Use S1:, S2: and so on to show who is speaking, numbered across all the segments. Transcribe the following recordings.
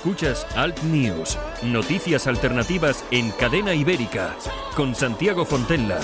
S1: Escuchas Alt News, noticias alternativas en cadena ibérica, con Santiago Fontella.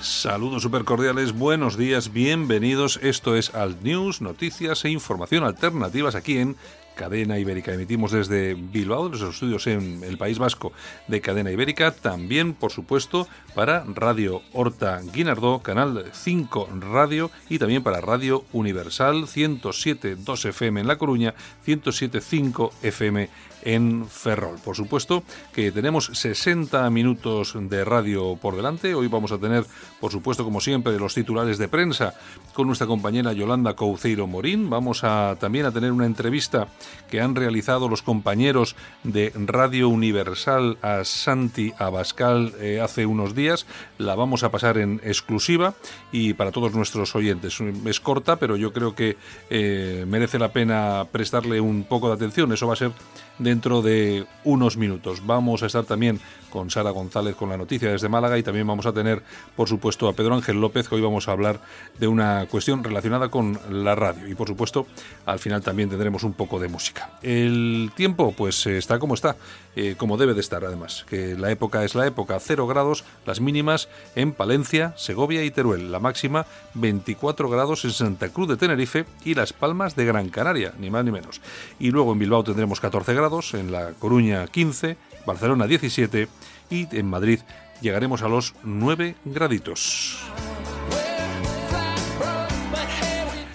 S2: Saludos super cordiales, buenos días, bienvenidos. Esto es Alt News, noticias e información alternativas aquí en Cadena Ibérica. Emitimos desde Bilbao, los estudios en el País Vasco de Cadena Ibérica, también, por supuesto, para Radio Horta Guinardó, Canal 5 Radio y también para Radio Universal 107.2 FM en La Coruña, 107.5 FM en Ferrol. Por supuesto que tenemos 60 minutos de radio por delante. Hoy vamos a tener, por supuesto, como siempre, los titulares de prensa con nuestra compañera Yolanda Couceiro Morín. Vamos a también a tener una entrevista que han realizado los compañeros de Radio Universal a Santi Abascal eh, hace unos días. La vamos a pasar en exclusiva y para todos nuestros oyentes. Es corta, pero yo creo que eh, merece la pena prestarle un poco de atención. Eso va a ser dentro de unos minutos. Vamos a estar también con Sara González con la noticia desde Málaga y también vamos a tener, por supuesto, a Pedro Ángel López, que hoy vamos a hablar de una cuestión relacionada con la radio. Y, por supuesto, al final también tendremos un poco de música. El tiempo, pues, está como está, eh, como debe de estar, además, que la época es la época, 0 grados, las mínimas en Palencia, Segovia y Teruel, la máxima 24 grados en Santa Cruz de Tenerife y Las Palmas de Gran Canaria, ni más ni menos. Y luego en Bilbao tendremos 14 grados, en La Coruña 15, Barcelona 17 y en Madrid llegaremos a los 9 graditos.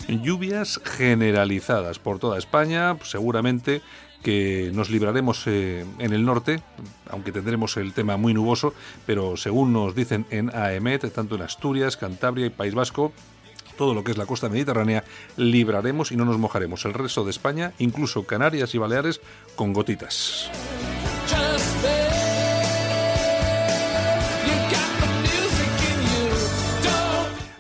S2: Lluvias generalizadas por toda España, seguramente que nos libraremos eh, en el norte, aunque tendremos el tema muy nuboso, pero según nos dicen en AEMET, tanto en Asturias, Cantabria y País Vasco, todo lo que es la costa mediterránea, libraremos y no nos mojaremos. El resto de España, incluso Canarias y Baleares, con gotitas.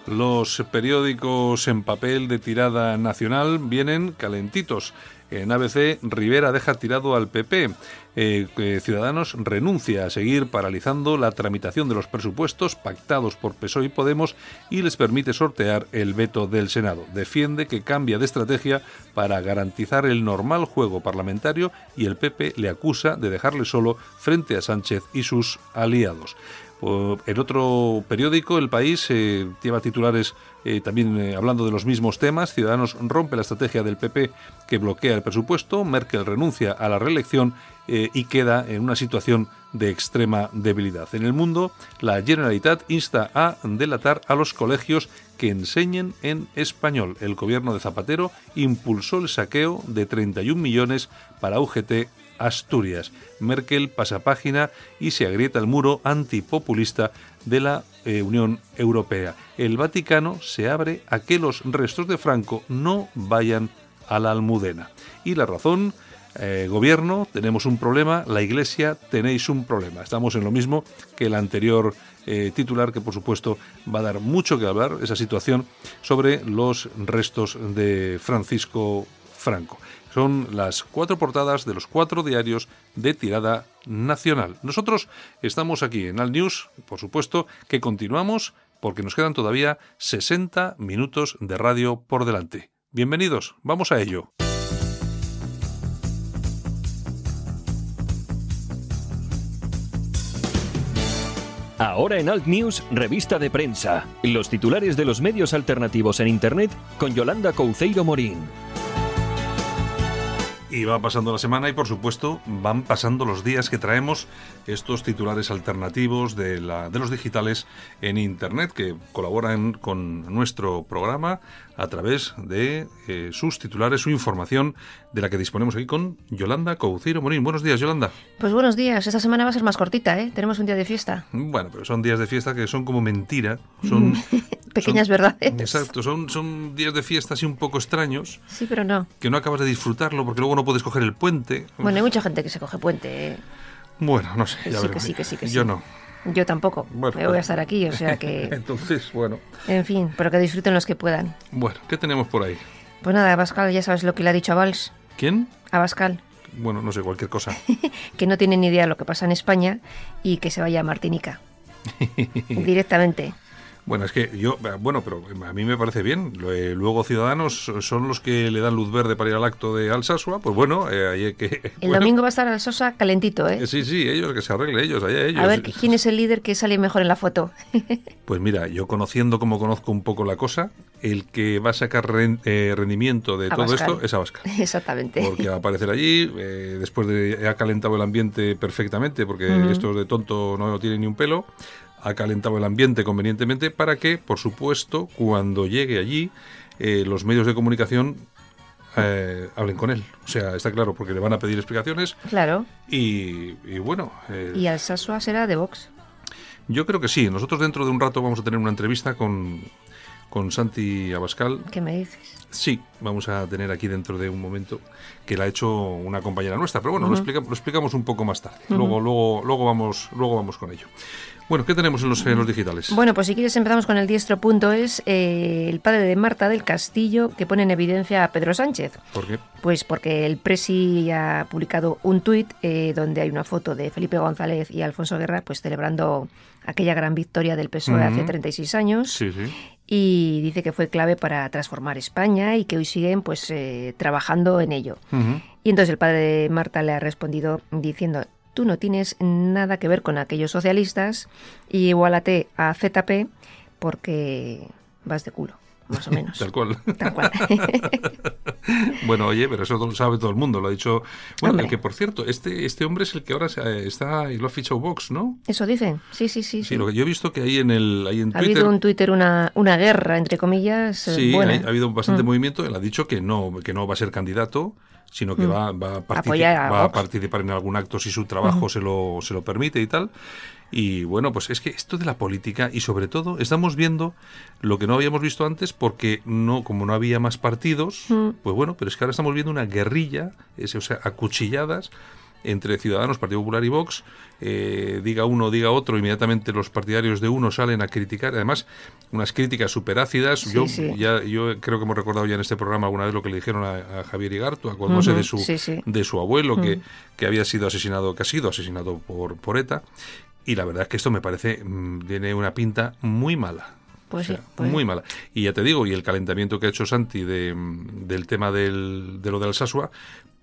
S2: Los periódicos en papel de tirada nacional vienen calentitos. En ABC, Rivera deja tirado al PP. Eh, Ciudadanos renuncia a seguir paralizando la tramitación de los presupuestos pactados por PSOE y Podemos y les permite sortear el veto del Senado. Defiende que cambia de estrategia para garantizar el normal juego parlamentario y el PP le acusa de dejarle solo frente a Sánchez y sus aliados. En otro periódico, El País, eh, lleva titulares eh, también eh, hablando de los mismos temas. Ciudadanos rompe la estrategia del PP que bloquea el presupuesto. Merkel renuncia a la reelección y queda en una situación de extrema debilidad. En el mundo, la Generalitat insta a delatar a los colegios que enseñen en español. El gobierno de Zapatero impulsó el saqueo de 31 millones para UGT Asturias. Merkel pasa página y se agrieta el muro antipopulista de la eh, Unión Europea. El Vaticano se abre a que los restos de Franco no vayan a la Almudena. Y la razón, eh, gobierno, tenemos un problema, la Iglesia, tenéis un problema. Estamos en lo mismo que el anterior eh, titular, que por supuesto va a dar mucho que hablar, esa situación sobre los restos de Francisco Franco. Son las cuatro portadas de los cuatro diarios de tirada nacional. Nosotros estamos aquí en Al News, por supuesto, que continuamos porque nos quedan todavía 60 minutos de radio por delante. Bienvenidos, vamos a ello.
S1: Ahora en Alt News, revista de prensa. Los titulares de los medios alternativos en Internet con Yolanda Couceiro Morín.
S2: Y va pasando la semana y por supuesto van pasando los días que traemos estos titulares alternativos de, la, de los digitales en Internet que colaboran con nuestro programa a través de eh, sus titulares, su información de la que disponemos aquí con Yolanda Couceiro Morín. Buenos días, Yolanda.
S3: Pues buenos días. Esta semana va a ser más cortita, ¿eh? Tenemos un día de fiesta.
S2: Bueno, pero son días de fiesta que son como mentira. Son
S3: pequeñas verdades.
S2: Exacto, son, son días de fiesta así un poco extraños.
S3: Sí, pero no.
S2: Que no acabas de disfrutarlo porque luego no puedes coger el puente.
S3: Bueno, hay mucha gente que se coge puente. ¿eh?
S2: Bueno, no sé.
S3: Ya sí, que sí, que sí, que
S2: Yo no.
S3: Yo tampoco. Me voy a estar aquí, o sea que.
S2: Entonces, bueno.
S3: En fin, pero que disfruten los que puedan.
S2: Bueno, ¿qué tenemos por ahí?
S3: Pues nada, Abascal, ya sabes lo que le ha dicho a Valls.
S2: ¿Quién?
S3: Abascal.
S2: Bueno, no sé, cualquier cosa.
S3: que no tiene ni idea de lo que pasa en España y que se vaya a Martinica. Directamente.
S2: Bueno, es que yo, bueno, pero a mí me parece bien. Eh, luego Ciudadanos son los que le dan luz verde para ir al acto de Alsasua. Pues bueno, eh, ahí hay que.
S3: El domingo va a estar Alsasua calentito, ¿eh?
S2: Sí, sí, ellos, que se arregle ellos, allá ellos.
S3: A ver, ¿quién es el líder que sale mejor en la foto?
S2: pues mira, yo conociendo como conozco un poco la cosa, el que va a sacar eh, rendimiento de todo esto es Abascal.
S3: Exactamente.
S2: Porque va a aparecer allí, después de. ha calentado el ambiente perfectamente, porque esto de tonto no tiene ni un pelo ha calentado el ambiente convenientemente para que, por supuesto, cuando llegue allí, eh, los medios de comunicación eh, hablen con él. O sea, está claro, porque le van a pedir explicaciones.
S3: Claro.
S2: Y, bueno.
S3: Eh, ¿Y Alsasua será de Vox?
S2: Yo creo que sí. Nosotros dentro de un rato vamos a tener una entrevista con, con Santi Abascal.
S3: ¿Qué me dices?
S2: Sí, vamos a tener aquí dentro de un momento que la ha hecho una compañera nuestra, pero bueno, lo, lo, explicamos un poco más tarde. Luego, luego, luego vamos, luego vamos con ello. Bueno, ¿qué tenemos en los, en los digitales?
S3: Bueno, pues si quieres empezamos con el diestro.es, eh, el padre de Marta del Castillo, que pone en evidencia a Pedro Sánchez.
S2: ¿Por qué?
S3: Pues porque el Presi ha publicado un tuit eh, donde hay una foto de Felipe González y Alfonso Guerra, pues celebrando aquella gran victoria del PSOE hace 36 años.
S2: Sí, sí.
S3: Y dice que fue clave para transformar España y que hoy siguen pues eh, trabajando en ello. Y entonces el padre de Marta le ha respondido diciendo tú no tienes nada que ver con aquellos socialistas y igualate a ZP porque vas de culo, más o menos.
S2: Tal cual.
S3: Tal cual.
S2: bueno, oye, pero eso lo sabe todo el mundo, lo ha dicho. Bueno, el que por cierto, este, este hombre es el que ahora está y lo ha fichado Vox, ¿no?
S3: Eso dicen, sí, sí, sí.
S2: Sí, lo que yo he visto que ahí en el ahí en
S3: Twitter. Ha habido un Twitter una, una guerra, entre comillas.
S2: Sí, ha, habido bastante mm. movimiento. Él ha dicho que no, que no va a ser candidato sino que mm. va, va, a, participar en algún acto si su trabajo se, lo, se lo permite y tal. Y bueno, pues es que esto de la política y sobre todo estamos viendo lo que no habíamos visto antes porque no como no había más partidos, mm. pues bueno, pero es que ahora estamos viendo una guerrilla, o sea, acuchilladas entre Ciudadanos, Partido Popular y Vox, eh, diga uno, diga otro, inmediatamente los partidarios de uno salen a criticar, además unas críticas súper ácidas. yo, Ya, yo creo que hemos recordado ya en este programa alguna vez lo que le dijeron a, Javier Igartu, acordándose de, su, de su abuelo, que, que había sido asesinado, que ha sido asesinado por, por ETA. Y la verdad es que esto me parece, mm, tiene una pinta muy mala.
S3: Pues sí, pues
S2: muy mala. Y ya te digo, y el calentamiento que ha hecho Santi de, del tema del, de lo del Sasua,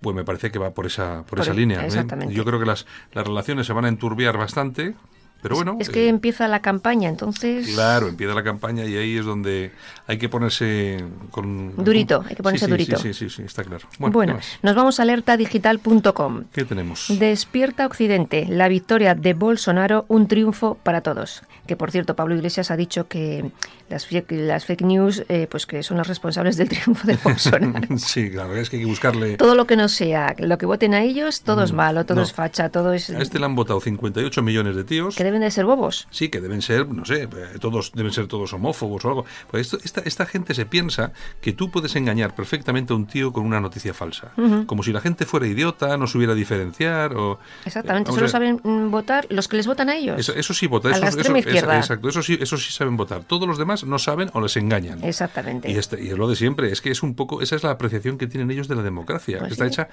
S2: pues me parece que va por esa, por, esa línea. ¿eh? Yo creo que las, las relaciones se van a enturbiar bastante pero bueno.
S3: Es que eh, empieza la campaña, entonces.
S2: Claro, empieza la campaña y ahí es donde hay que ponerse con.
S3: Durito, hay que ponerse durito.
S2: Sí, sí, sí, está claro.
S3: Bueno, nos vamos a alertadigital.com.
S2: ¿Qué tenemos?
S3: Despierta Occidente, la victoria de Bolsonaro, un triunfo para todos. Que por cierto, Pablo Iglesias ha dicho que las, las fake news, eh, pues que son las responsables del triunfo de Bolsonaro.
S2: sí, claro, es que hay que buscarle.
S3: Todo lo que no sea, lo que voten a ellos, todo es mm, malo, todo es facha, todo es.
S2: A este le han votado 58 millones de tíos
S3: deben de ser bobos.
S2: Sí, que deben ser, no sé, eh, todos deben ser todos homófobos o algo. Pues esto, esta, esta gente se piensa que tú puedes engañar perfectamente a un tío con una noticia falsa. Como si la gente fuera idiota, no supiera diferenciar o...
S3: Exactamente, solo saben mm, votar los que les votan a ellos.
S2: Eso, sí vota.
S3: A la extrema izquierda.
S2: exacto, eso sí, eso sí saben votar. Todos los demás no saben o les engañan.
S3: Exactamente.
S2: Y, este, y es lo de siempre, es que es un poco, esa es la apreciación que tienen ellos de la democracia. Pues Está hecha,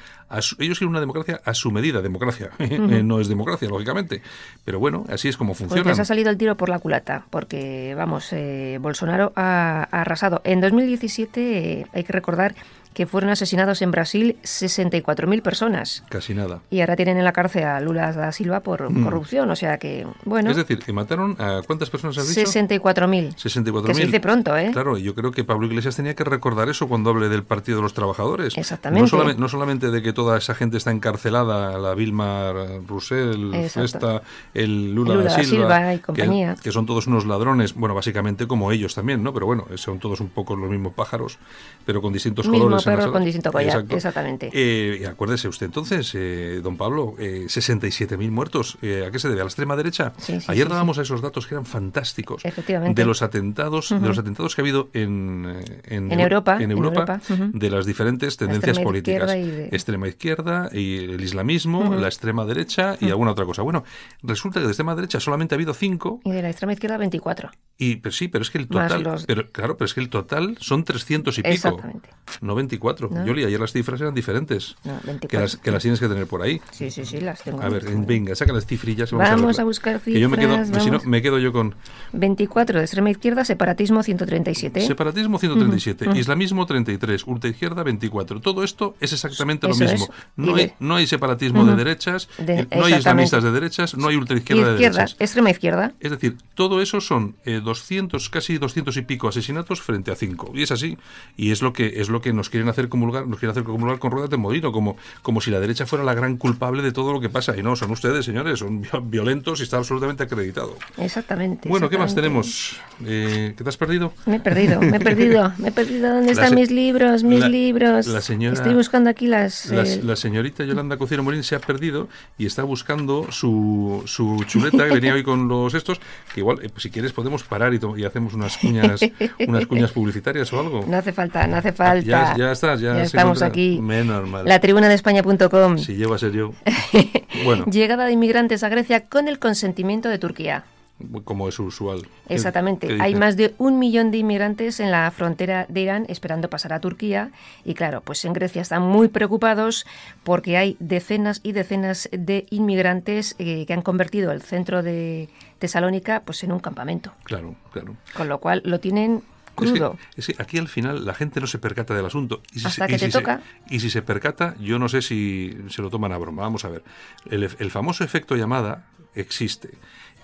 S2: ellos quieren una democracia a su medida, democracia. no es democracia, lógicamente. Pero bueno, así es como funciona.
S3: Pues les ha salido el tiro por la culata, porque, vamos, eh, Bolsonaro ha, arrasado. En 2017, eh, hay que recordar que fueron asesinados en Brasil 64.000 personas.
S2: Casi nada.
S3: Y ahora tienen en la cárcel a Lula da Silva por mm. corrupción, o sea que, bueno...
S2: Es decir, que mataron a cuántas personas has dicho?
S3: 64.000.
S2: 64.000.
S3: Que se dice pronto, ¿eh?
S2: Claro, yo creo que Pablo Iglesias tenía que recordar eso cuando hable del Partido de los Trabajadores.
S3: Exactamente.
S2: No solamente, de que toda esa gente está encarcelada, la Vilma Roussel, Festa, el Lula, da Silva,
S3: y compañía.
S2: Que, son todos unos ladrones, bueno, básicamente como ellos también, ¿no? Pero bueno, son todos un poco los mismos pájaros, pero con distintos colores
S3: perro con distinto collar, exactamente.
S2: Eh, y acuérdese usted entonces, eh, don Pablo, eh, 67.000 muertos. Eh, ¿A qué se debe? ¿A la extrema derecha? Ayer dábamos esos datos que eran fantásticos.
S3: Efectivamente.
S2: De los atentados, de los atentados que ha habido en,
S3: en, Europa,
S2: en Europa, de las diferentes tendencias políticas. Extrema izquierda y el islamismo, la extrema derecha y alguna otra cosa. Bueno, resulta que de extrema derecha solamente ha habido cinco.
S3: Y de la extrema izquierda 24.
S2: Y pero sí, pero es que el total, pero claro, pero es que el total son 300 y pico.
S3: Exactamente.
S2: 90 24.
S3: ¿No?
S2: Yoli, ayer las cifras eran diferentes.
S3: No, 24.
S2: Que las, que las tienes que tener por ahí.
S3: Sí, sí, sí, las tengo.
S2: A ver, venga, saca las cifrillas. y
S3: Vamos
S2: verla.
S3: a buscar
S2: Que yo me quedo,
S3: cifras,
S2: si no,
S3: vamos.
S2: me quedo yo con
S3: 24 de extrema izquierda, separatismo 137.
S2: separatismo 137,
S3: Ujú, ujú.
S2: islamismo 33, ultraizquierda 24. Todo esto es exactamente lo
S3: Eso es.
S2: mismo. No
S3: Y
S2: hay,
S3: de-
S2: no hay separatismo
S3: Ujú.
S2: de derechas,
S3: De-
S2: eh, no hay islamistas de derechas, no hay ultraizquierda de
S3: izquierda,
S2: derechas.
S3: extrema izquierda.
S2: Es decir, todo eso son eh, 200, casi 200 y pico asesinatos frente a 5. Y es así. Y es lo que es lo que nos quieren hacer comulgar, nos quieren hacer comulgar con ruedas de molino, como, como si la derecha fuera la gran culpable de todo lo que pasa. Y no, son ustedes, señores, son vi- violentos y está absolutamente acreditado.
S3: Exactamente.
S2: Bueno, ¿qué más
S3: exactamente.
S2: tenemos? Eh, ¿Qué te has perdido?
S3: Me he perdido, me he perdido, me he perdido. ¿Dónde
S2: La
S3: están mis libros, mis
S2: la-
S3: libros?
S2: la señora-
S3: Estoy buscando aquí las...
S2: La,
S3: eh,
S2: la señorita Yolanda Cociero Morín se ha perdido y está buscando su, su chuleta que venía hoy con los estos, que igual, eh, pues si quieres, podemos parar y, y hacemos unas cuñas, unas cuñas publicitarias o algo.
S3: No hace falta, no hace falta.
S2: Ya, ya estás, ya,
S3: estamos aquí.
S2: Menos mal.
S3: La tribuna de España.com.
S2: Si llego a ser yo. Bueno,
S3: Llegada de inmigrantes a Grecia con el consentimiento de Turquía.
S2: como es usual. ¿Qué-
S3: Exactamente. Hay más de un millón de inmigrantes en la frontera de Irán esperando pasar a Turquía. Y claro, pues en Grecia están muy preocupados porque hay decenas y decenas de inmigrantes eh, que han convertido el centro de Tesalónica pues en un campamento.
S2: Claro, claro.
S3: Con lo cual lo tienen
S2: Es que,
S3: crudo.
S2: es que aquí al final la gente no se percata del asunto. Y si
S3: Hasta
S2: se,
S3: que
S2: y
S3: te
S2: si se-
S3: toca.
S2: y si se percata, yo no sé si se lo toman a broma. Vamos a ver. El, el famoso efecto llamada existe.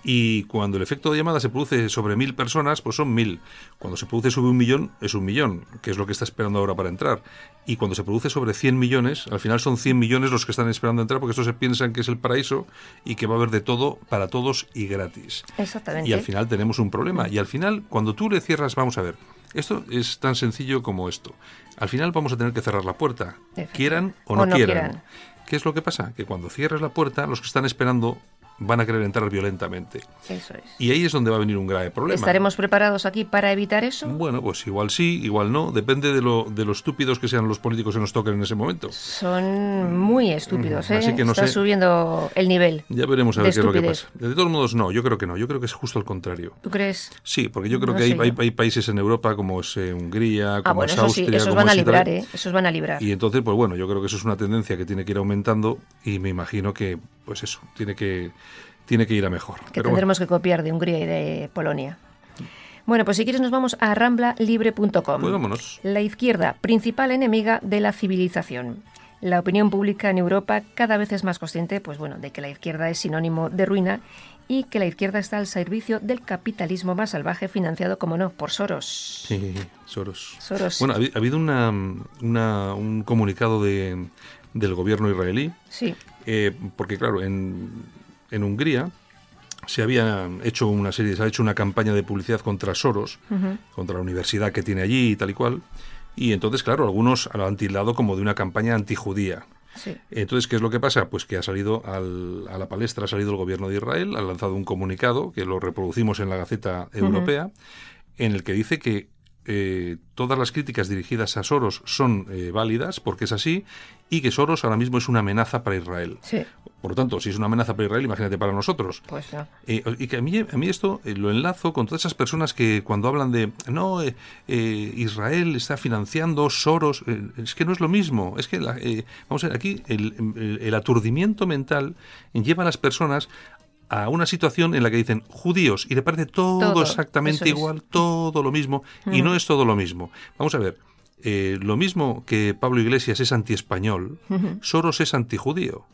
S2: Y cuando el efecto de llamada se produce sobre mil personas, pues son mil. Cuando se produce sobre un millón, es un millón, que es lo que está esperando ahora para entrar. Y cuando se produce sobre 100 millones, al final son 100 millones los que están esperando entrar, porque estos se piensan que es el paraíso y que va a haber de todo para todos y gratis.
S3: Exactamente.
S2: Y al final tenemos un problema. Y al final, cuando tú le cierras, vamos a ver, esto es tan sencillo como esto. Al final vamos a tener que cerrar la puerta, quieran o no,
S3: O no
S2: quieran.
S3: quieran.
S2: ¿Qué es lo que pasa? Que cuando cierres la puerta, los que están esperando van a querer entrar violentamente.
S3: Eso es.
S2: Y ahí es donde va a venir un grave problema.
S3: ¿Estaremos preparados aquí para evitar eso?
S2: Bueno, pues igual sí, igual no. Depende de lo, de lo estúpidos que sean los políticos que nos toquen en ese momento.
S3: Son muy estúpidos, ¿eh?
S2: Mm, Así que no
S3: Está
S2: sé.
S3: subiendo el nivel.
S2: Ya veremos a ver qué es lo que pasa. De todos modos, no, yo creo que no. Yo creo que es justo al contrario.
S3: ¿Tú crees?
S2: Sí, porque yo creo
S3: No
S2: que hay, países en Europa como es eh, Hungría, como
S3: Ah, bueno,
S2: es
S3: eso sí,
S2: Austria,
S3: esos
S2: como
S3: van a librar,
S2: Italia.
S3: ¿eh? Esos van a librar.
S2: Y entonces, pues bueno, yo creo que eso es una tendencia que tiene que ir aumentando y me imagino que, pues eso, tiene que, tiene que ir a mejor.
S3: que
S2: Pero bueno,
S3: tendremos que copiar de Hungría y de Polonia. Bueno, pues si quieres nos vamos a ramblalibre.com.
S2: pues vámonos.
S3: La izquierda, principal enemiga de la civilización. La opinión pública en Europa cada vez es más consciente, pues bueno, de que la izquierda es sinónimo de ruina y que la izquierda está al servicio del capitalismo más salvaje financiado, como no, por Soros.
S2: Sí, Soros.
S3: Soros.
S2: Bueno, ha habi- ha habido una, una- un comunicado de, del gobierno israelí,
S3: Sí,
S2: eh, porque claro, en, en Hungría se había hecho una serie, se ha hecho una campaña de publicidad contra Soros, contra la universidad que tiene allí y tal y cual. Y entonces, claro, algunos lo han tildado como de una campaña antijudía.
S3: sí.
S2: Entonces, ¿qué es lo que pasa? Pues que ha salido al- a la palestra, ha salido el gobierno de Israel, ha lanzado un comunicado que lo reproducimos en la Gaceta Europea, en el que dice que eh, todas las críticas dirigidas a Soros son eh, válidas, porque es así, y que Soros ahora mismo es una amenaza para Israel.
S3: Sí,
S2: Por lo tanto, si es una amenaza para Israel, imagínate para nosotros.
S3: pues no.
S2: Eh, y que a mí, a mí esto lo enlazo con todas esas personas que cuando hablan de, no, Israel está financiando Soros, es que no es lo mismo. Es que, la- vamos a ver, aquí el, el- el aturdimiento mental lleva a las personas a una situación en la que dicen judíos y le parece todo,
S3: Todo,
S2: exactamente
S3: es.
S2: igual, todo lo mismo, y no es todo lo mismo. Vamos a ver, eh, lo mismo que Pablo Iglesias es antiespañol, Soros es antijudío.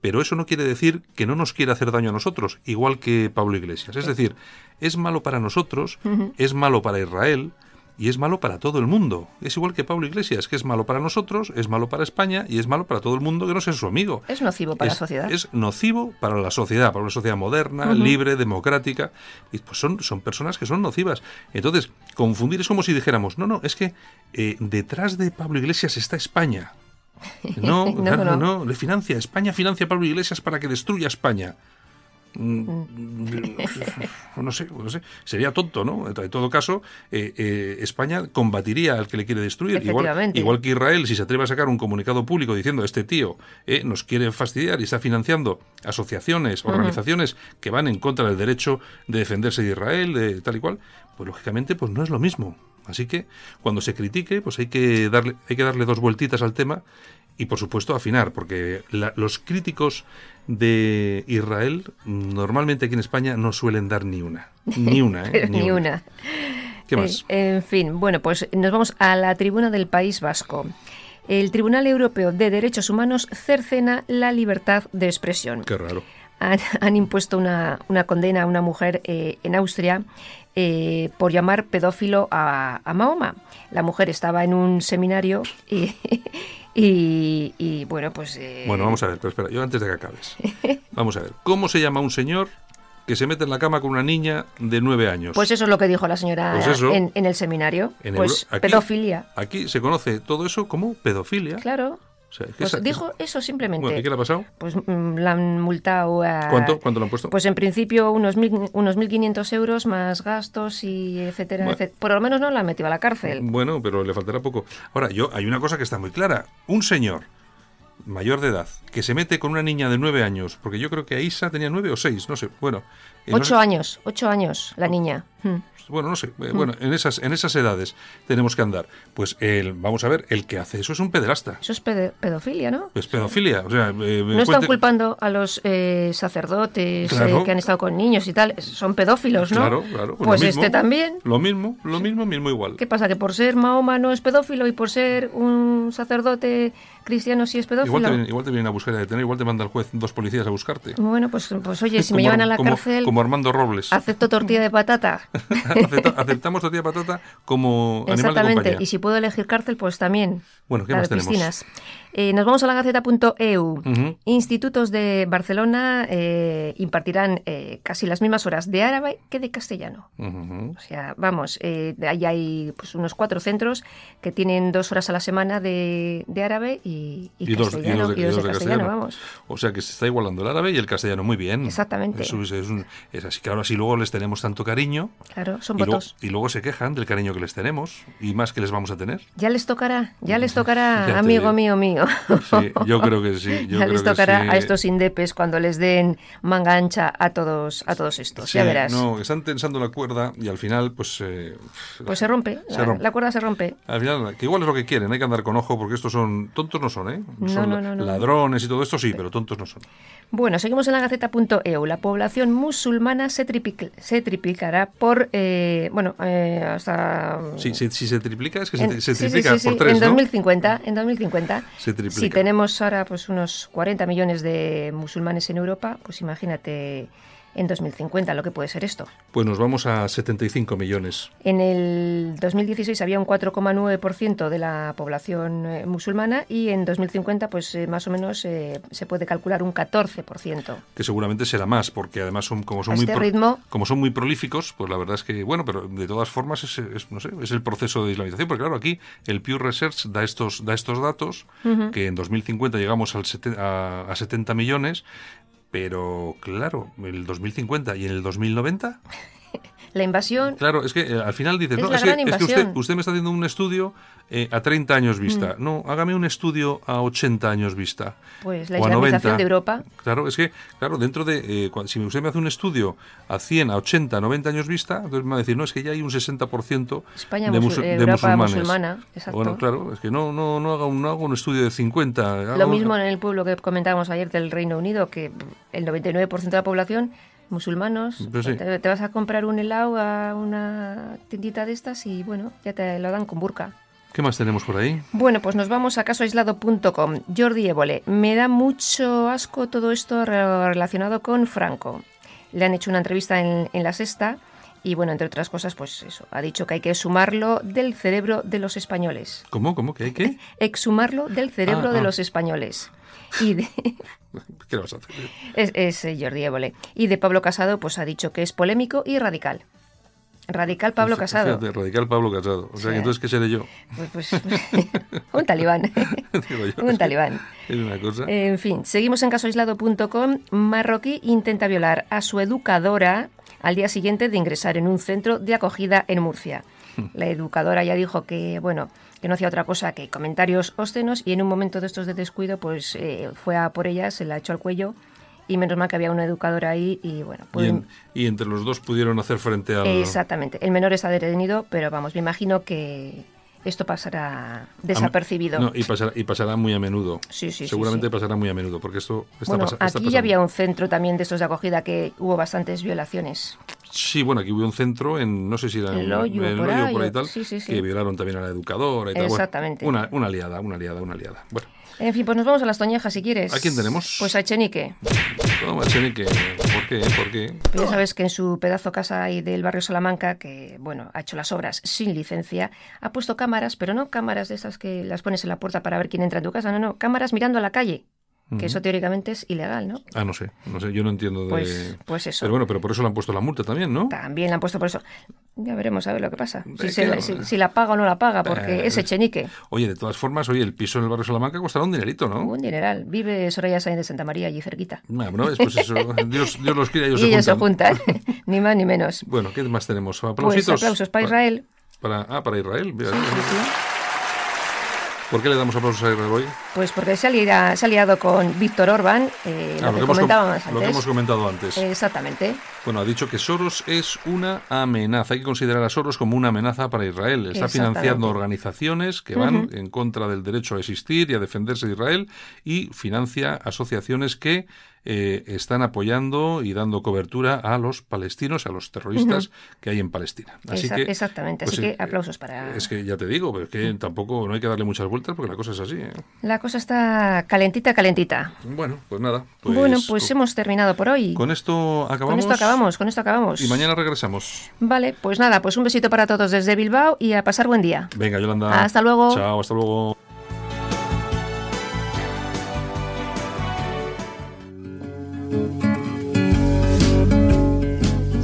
S2: Pero eso no quiere decir que no nos quiera hacer daño a nosotros, igual que Pablo Iglesias. Es decir, es malo para nosotros, es malo para Israel y es malo para todo el mundo. Es igual que Pablo Iglesias, que es malo para nosotros, es malo para España y es malo para todo el mundo que no sea su amigo.
S3: Es nocivo para
S2: es,
S3: la sociedad.
S2: Es nocivo para la sociedad, para una sociedad moderna, libre, democrática. Y pues son, son personas que son nocivas. Entonces, confundir es como si dijéramos, no, no, es que eh, detrás de Pablo Iglesias está España. No,
S3: No, no.
S2: no, le financia. España financia a Pablo Iglesias para que destruya España. Mm, No sé, no sé. Sería tonto, ¿no? En todo caso, eh, eh, España combatiría al que le quiere destruir. Igual, igual que Israel, si se atreve a sacar un comunicado público diciendo este tío eh, nos quiere fastidiar y está financiando asociaciones, organizaciones que van en contra del derecho de defenderse de Israel, de tal y cual, pues lógicamente pues no es lo mismo. Así que cuando se critique, pues hay que darle, hay que darle dos vueltitas al tema y por supuesto afinar, porque los críticos de Israel normalmente aquí en España no suelen dar ni una. Ni una, ¿eh?
S3: ni, una.
S2: ¿Qué más?
S3: Eh, en fin, bueno, pues nos vamos a la tribuna del País Vasco. El Tribunal Europeo de Derechos Humanos cercena la libertad de expresión.
S2: Qué raro.
S3: Han, impuesto una, condena a una mujer eh, en Austria eh, por llamar pedófilo a, Mahoma. La mujer estaba en un seminario y, y, bueno, pues...
S2: Bueno, vamos a ver, pero espera, yo antes de que acabes. Vamos a ver, ¿cómo se llama un señor que se mete en la cama con una niña de nueve años.
S3: Pues eso es lo que dijo la señora pues en, el seminario. pues pedofilia.
S2: Aquí se conoce todo eso como pedofilia.
S3: Claro. Pues dijo eso simplemente.
S2: ¿Y qué le ha pasado?
S3: Pues mm, la han multado a...
S2: ¿Cuánto? ¿Cuánto le han puesto?
S3: Pues en principio unos, mil, unos 1.500 euros más gastos y etcétera, etcétera. Por lo menos no la han metido a la cárcel.
S2: Bueno, pero le faltará poco. Ahora, yo hay una cosa que está muy clara. Un señor mayor de edad que se mete con una niña de nueve años, porque yo creo que Aisa tenía nueve o seis, no sé, bueno.
S3: Eh, ocho años, ocho años la niña. Hmm.
S2: Bueno, no sé, eh, bueno, en esas, en esas edades tenemos que andar. Pues el, vamos a ver, el que hace eso es un pederasta.
S3: Eso es pedofilia, ¿no?
S2: Es pedofilia, o sea...
S3: Eh, no están culpando a los sacerdotes que han estado con niños y tal, son pedófilos, ¿no?
S2: Claro, claro.
S3: Pues, pues este también.
S2: Lo mismo, lo mismo, mismo igual.
S3: ¿Qué pasa? Que por ser Mahoma no es pedófilo y por ser un sacerdote cristiano sí es pedófilo.
S2: Igual te, vienen a buscar a detener, igual te manda el juez dos policías a buscarte.
S3: Bueno, pues, pues oye, si me llevan a la cárcel...
S2: Como Armando Robles.
S3: Acepto tortilla de patata.
S2: aceptamos tortilla de patata como
S3: animal
S2: de compañía.
S3: y si puedo elegir cárcel, pues también.
S2: Bueno, ¿qué más tenemos?
S3: Eh, nos vamos a la gaceta.eu. Institutos de Barcelona eh, impartirán eh, casi las mismas horas de árabe que de castellano. O sea, vamos, ahí hay pues, unos cuatro centros que tienen dos horas a la semana de, árabe y, castellano.
S2: y dos de, castellano, vamos. O sea que se está igualando el árabe y el castellano muy bien.
S3: Exactamente.
S2: es, es, así que ahora sí luego les tenemos tanto cariño.
S3: Claro, son
S2: y
S3: votos.
S2: y luego se quejan del cariño que les tenemos y más que les vamos a tener.
S3: Ya les tocará, ya les tocará, amigo mío mío.
S2: Sí, yo creo que sí.
S3: ya les tocará a estos indepes cuando les den manga ancha a todos, a todos estos, ya verás.
S2: No, están tensando la cuerda y al final, pues... Eh,
S3: pues se rompe, la, cuerda se rompe.
S2: Al final, que igual es lo que quieren, hay que andar con ojo porque estos son... Tontos no son, ¿eh? son ladrones y todo esto sí, pero tontos no son.
S3: Bueno, seguimos en la Gaceta.eu. La población musulmana se, se triplicará por... Eh, bueno, eh, hasta...
S2: Sí, si, se triplica es que se, triplica por tres,
S3: en 2050, En 2050.
S2: Se triplica.
S3: Si tenemos ahora pues unos 40 millones de musulmanes en Europa, pues imagínate en 2050, lo que puede ser esto.
S2: Pues nos vamos a 75 millones.
S3: En el 2016 había un 4,9% de la población eh, musulmana y en 2050 pues eh, más o menos eh, se puede calcular un 14%.
S2: Que seguramente será más porque además son como son muy
S3: este
S2: como son muy prolíficos, pues la verdad es que bueno, pero de todas formas es, no sé, es el proceso de islamización, porque claro, aquí el Pew Research da estos da estos datos que en 2050 llegamos al a, a 70 millones pero claro, el 2050 y en el 2090
S3: la invasión.
S2: Claro, es que eh, al final dices, no, es, que, usted, usted, me está haciendo un estudio eh, a 30 años vista. Mm. No, hágame un estudio a 80 años vista.
S3: Pues la islamización de Europa.
S2: Claro, es que, claro, dentro de. Eh, si usted me hace un estudio a 100, a 80, 90 años vista, entonces me va a decir, no, es que ya hay un 60%
S3: España,
S2: de,
S3: Europa musulmana. Exacto.
S2: Bueno, claro, es que no, no, no, haga, un, no haga un estudio de 50.
S3: Lo mismo en el pueblo que comentábamos ayer del Reino Unido, que el 99% de la población musulmanos, pues te, vas a comprar un helado a una tiendita de estas y bueno, ya te lo dan con burka.
S2: ¿Qué más tenemos por ahí?
S3: Bueno, pues nos vamos a casoaislado.com. Jordi Évole, me da mucho asco todo esto relacionado con Franco. Le han hecho una entrevista en, La Sexta y bueno, entre otras cosas, pues eso, ha dicho que hay que exhumarlo del cerebro de los españoles.
S2: ¿Cómo? ¿Cómo? ¿Que hay que?
S3: Exhumarlo del cerebro ah, de ah. los españoles. Y de...
S2: ¿Qué vas a hacer?
S3: Es, es eh, Jordi Évole. Y de Pablo Casado, pues ha dicho que es polémico y radical. Radical Pablo Casado.
S2: radical Pablo Casado. O sea, entonces, ¿qué seré yo?
S3: Pues, pues un talibán. un talibán.
S2: Es una cosa.
S3: En fin, seguimos en casoaislado.com. Marroquí intenta violar a su educadora al día siguiente de ingresar en un centro de acogida en Murcia. La educadora ya dijo que, bueno, que no hacía otra cosa que comentarios obscenos y en un momento de estos de descuido, pues eh, fue a por ella, se la echó al cuello y menos mal que había una educadora ahí y bueno.
S2: y, entre los dos pudieron hacer frente al...
S3: Exactamente. El menor está detenido, pero vamos, me imagino que esto pasará desapercibido.
S2: y, pasará, y pasará muy a menudo.
S3: Sí, sí,
S2: Seguramente pasará muy a menudo, porque esto
S3: está, bueno, aquí ya había un centro también de estos de acogida que hubo bastantes violaciones.
S2: Sí, bueno, aquí hubo un centro en, no sé si era
S3: en el hoyo, por,
S2: ahí, tal, que violaron también a la educadora y tal.
S3: Exactamente.
S2: una, una aliada, una aliada, una aliada. Bueno.
S3: En fin, pues nos vamos a las Toñejas si quieres.
S2: ¿A quién tenemos?
S3: Pues a Echenique.
S2: ¿Cómo a Echenique? ¿Por qué? ¿Por qué?
S3: Pues ya sabes que en su pedazo casa ahí del barrio Salamanca, que bueno, ha hecho las obras sin licencia, ha puesto cámaras, pero no cámaras de esas que las pones en la puerta para ver quién entra en tu casa, no, no, cámaras mirando a la calle. Que eso teóricamente es ilegal, ¿no?
S2: Ah, no sé, no sé, yo no entiendo de...
S3: Pues, pues eso.
S2: Pero bueno, pero por eso le han puesto la multa también, ¿no?
S3: También le han puesto por eso. Ya veremos a ver lo que pasa. Si, la paga o no la paga, porque es echenique.
S2: Oye, de todas formas, oye, el piso en el barrio Salamanca costará un dinerito, ¿no?
S3: Un dineral. Vive Soraya Sáenz de Santa María allí cerquita.
S2: Bueno, pues eso, Dios, Dios los quiere, ellos
S3: y ellos se juntan. ni más ni menos.
S2: Bueno, ¿qué más tenemos?
S3: Pues ¿Aplausitos? Pues aplausos para Israel.
S2: Para, ah, para Israel. ¿Por qué le damos aplausos a Israel hoy?
S3: Pues porque se ha, liado, con Víctor Orbán, eh,
S2: ah, lo, que comentábamos antes. Lo que hemos comentado antes.
S3: Exactamente.
S2: Bueno, ha dicho que Soros es una amenaza. Hay que considerar a Soros como una amenaza para Israel. Está financiando organizaciones que van en contra del derecho a existir y a defenderse de Israel y financia asociaciones que eh, están apoyando y dando cobertura a los palestinos, a los terroristas que hay en Palestina.
S3: Así que, exactamente, así pues, que eh, aplausos para...
S2: Es que ya te digo, pero es que tampoco no hay que darle muchas vueltas porque la cosa es así. ¿eh?
S3: La cosa está calentita, calentita.
S2: Bueno, pues nada. Pues
S3: bueno, pues hemos terminado por hoy.
S2: Con esto acabamos.
S3: Con esto acabamos, con esto acabamos.
S2: Y mañana regresamos.
S3: Vale, pues nada, pues un besito para todos desde Bilbao y a pasar buen día.
S2: Venga, Yolanda.
S3: Hasta luego.
S2: Chao, hasta luego.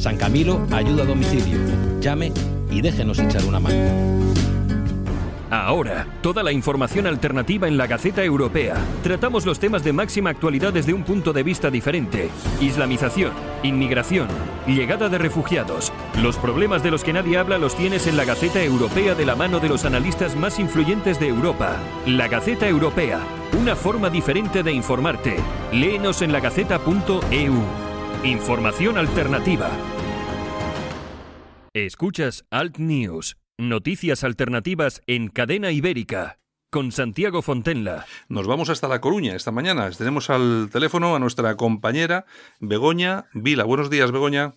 S4: San Camilo ayuda a domicilio. Llame y déjenos echar una mano.
S1: Ahora, toda la información alternativa en la Gaceta Europea. Tratamos los temas de máxima actualidad desde un punto de vista diferente. Islamización, inmigración, llegada de refugiados. Los problemas de los que nadie habla los tienes en la Gaceta Europea de la mano de los analistas más influyentes de Europa. La Gaceta Europea, una forma diferente de informarte. Léenos en lagaceta.eu. Información alternativa. Escuchas Alt News Noticias alternativas en Cadena Ibérica con Santiago Fontenla.
S2: Nos vamos hasta La Coruña esta mañana. Tenemos al teléfono a nuestra compañera Begoña Vila. Buenos días, Begoña.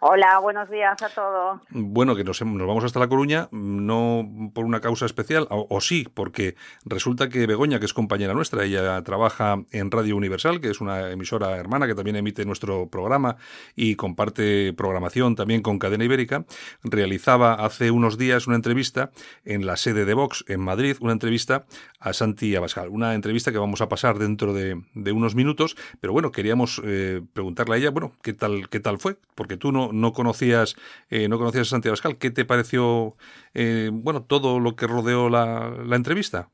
S5: Hola, buenos días a todos.
S2: Bueno, que nos, vamos hasta La Coruña, no por una causa especial, o, sí, porque resulta que Begoña, que es compañera nuestra, ella trabaja en Radio Universal, que es una emisora hermana que también emite nuestro programa y comparte programación también con Cadena Ibérica, realizaba hace unos días una entrevista en la sede de Vox en Madrid, una entrevista a Santi Abascal, una entrevista que vamos a pasar dentro de, unos minutos, pero bueno, queríamos eh, preguntarle a ella, bueno, ¿qué tal, qué tal fue? Porque tú no no, conocías, eh, no conocías a Santiago Pascal. ¿Qué te pareció, eh, bueno, todo lo que rodeó la, entrevista?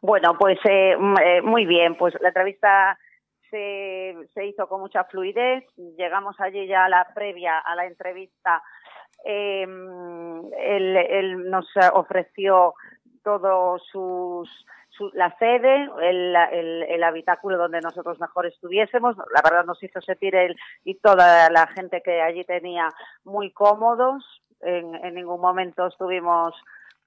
S5: Bueno, pues eh, muy bien. Pues la entrevista se, se hizo con mucha fluidez. Llegamos allí ya a la previa a la entrevista. Em, él, nos ofreció todos sus la sede, el, el, habitáculo donde nosotros mejor estuviésemos. La verdad nos hizo sentir él y toda la gente que allí tenía muy cómodos. En, en ningún momento estuvimos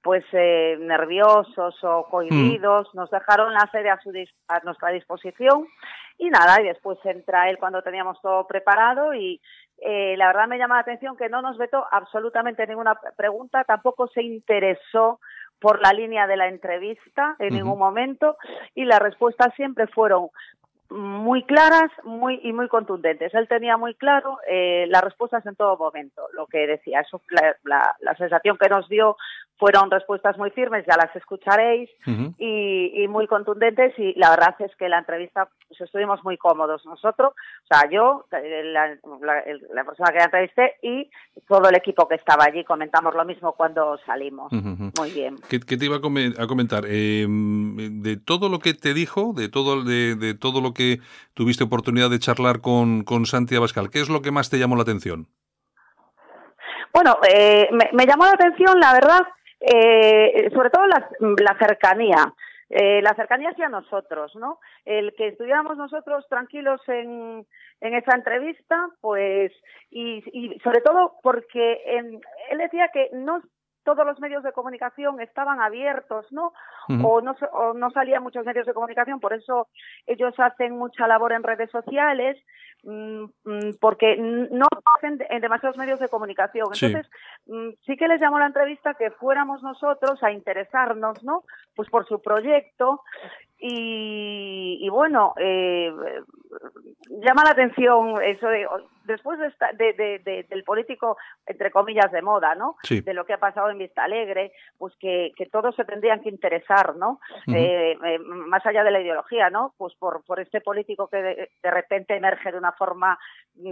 S5: pues eh, nerviosos o cohibidos, mm. nos dejaron la sede a, su, a nuestra disposición y nada, y después entra él cuando teníamos todo preparado y eh, la verdad me llama la atención que no nos vetó absolutamente ninguna pregunta, tampoco se interesó por la línea de la entrevista en ningún momento y las respuestas siempre fueron muy claras muy y muy contundentes. Él tenía muy claro eh, las respuestas en todo momento, lo que decía. Eso, la, la, sensación que nos dio fueron respuestas muy firmes, ya las escucharéis, y, muy contundentes. Y la verdad es que la entrevista pues, estuvimos muy cómodos nosotros, o sea, yo, la, persona que la entrevisté y todo el equipo que estaba allí comentamos lo mismo cuando salimos. Muy bien.
S2: ¿Qué, te iba a comentar? Eh, de todo lo que te dijo, de todo, de, de todo lo que tuviste oportunidad de charlar con, con Santi Abascal. ¿Qué es lo que más te llamó la atención?
S5: Bueno, eh, me, llamó la atención, la verdad, eh, sobre todo la, cercanía. Eh, la cercanía hacia nosotros, ¿no? El que estuviéramos nosotros tranquilos en, en esa entrevista, pues, y, y sobre todo porque él decía que no todos los medios de comunicación estaban abiertos, ¿no? o, ¿no? o no salían muchos medios de comunicación, por eso ellos hacen mucha labor en redes sociales, mm, mm, porque no hacen en demasiados medios de comunicación. Entonces, mm, sí. que les llamó la entrevista que fuéramos nosotros a interesarnos, ¿no? Pues por su proyecto y, bueno, eh, llama la atención eso de, después de, del político, entre comillas, de moda, ¿no? De lo que ha pasado en Vista Alegre, pues que, que todos se tendrían que interesar, ¿no? Eh, eh, más allá de la ideología, ¿no? Pues por, por este político que de, repente emerge de una forma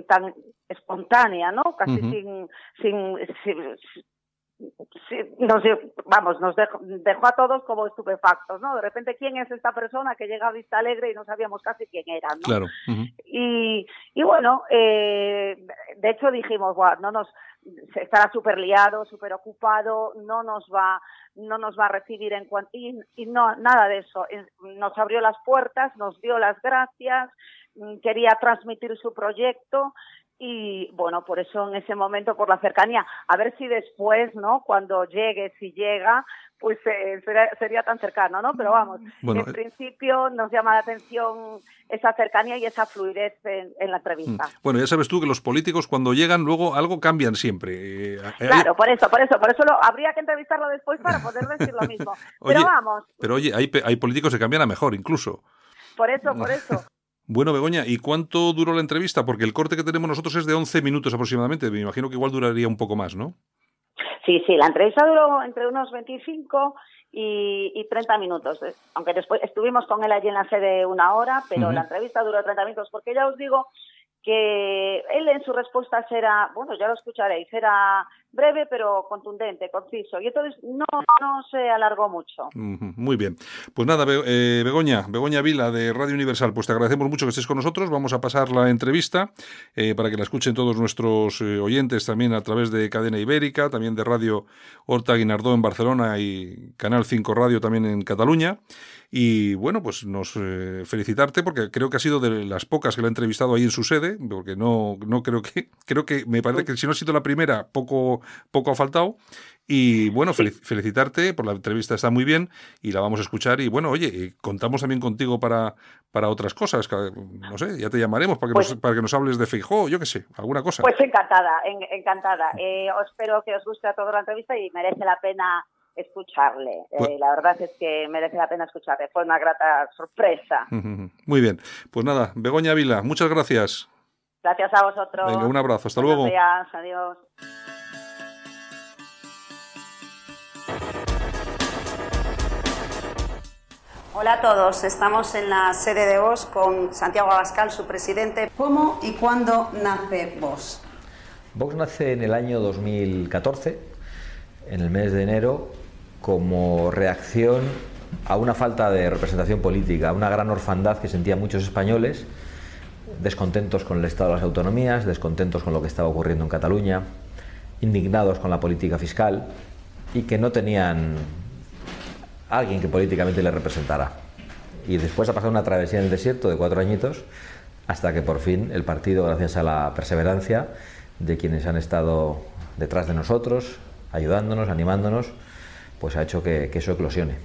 S5: tan espontánea, ¿no? Casi sin, sin sí, nos, vamos, nos dejó, a todos como estupefactos, ¿no? De repente, ¿quién es esta persona que llega a Vista Alegre y no sabíamos casi quién era, ¿no?
S2: Claro.
S5: y, y bueno, eh, de hecho dijimos, no nos, estará súper liado, súper ocupado, no nos va, no nos va a recibir en cuanto, y, y no, nada de eso. Nos abrió las puertas, nos dio las gracias, mm, quería transmitir su proyecto y bueno, por eso en ese momento, por la cercanía, a ver si después, ¿no? Cuando llegue, si llega, pues eh, sería, tan cercano, ¿no? Pero vamos, en eh, principio nos llama la atención esa cercanía y esa fluidez en, la entrevista. Mm.
S2: Bueno, ya sabes tú que los políticos cuando llegan luego algo cambian siempre.
S5: Eh, claro, por eso, por eso, por eso lo, habría que entrevistarlo después para poder decir lo mismo. Pero vamos.
S2: Pero oye, hay, hay políticos que cambian a mejor incluso.
S5: Por eso, por eso.
S2: Bueno, Begoña, ¿y cuánto duró la entrevista? Porque el corte que tenemos nosotros es de 11 minutos aproximadamente. Me imagino que igual duraría un poco más, ¿no?
S5: Sí, sí, la entrevista duró entre unos 25 y, y 30 minutos. Aunque después estuvimos con él allí en la sede una hora, pero la entrevista duró 30 minutos. Porque ya os digo que él en su respuesta será, bueno, ya lo escucharéis, era breve pero contundente, conciso, y entonces no, no se alargó mucho.
S2: Muy bien. Pues nada, eh, Begoña, Begoña Vila de Radio Universal, pues te agradecemos mucho que estés con nosotros, vamos a pasar la entrevista eh, para que la escuchen todos nuestros eh, oyentes también a través de Cadena Ibérica, también de Radio Horta Guinardó en Barcelona y Canal 5 Radio también en Cataluña. Y bueno, pues nos eh, felicitarte porque creo que ha sido de las pocas que la he entrevistado ahí en su sede, porque no, no creo que, creo que me parece que si no ha sido la primera, poco, poco ha faltado. Y bueno, felicitarte por la entrevista, está muy bien y la vamos a escuchar. Y bueno, oye, contamos también contigo para, para otras cosas. No sé, ya te llamaremos para que, nos, pues para que nos hables de Feijó, yo qué sé, alguna cosa.
S5: Pues encantada, encantada. Eh, espero que os guste a toda la entrevista y merece la pena escucharle. Pues eh, la verdad es que merece la pena escucharle. Fue una grata sorpresa.
S2: Muy bien. Pues nada, Begoña Vila, muchas gracias.
S5: Gracias a vosotros.
S2: un abrazo. Hasta luego.
S5: Adiós. Hola a todos, estamos en la sede de VOS con Santiago Abascal, su presidente. ¿Cómo y cuándo nace VOS?
S6: Vox nace en el año 2014, en el mes de enero, como reacción a una falta de representación política, a una gran orfandad que sentían muchos españoles, descontentos con el estado de las autonomías, descontentos con lo que estaba ocurriendo en Cataluña, indignados con la política fiscal y que no tenían alguien que políticamente les representara. Y después ha pasado una travesía en el desierto de cuatro añitos hasta que por fin el partido, gracias a la perseverancia de quienes han estado detrás de nosotros, ayudándonos, animándonos, pues ha hecho que, eso eclosione.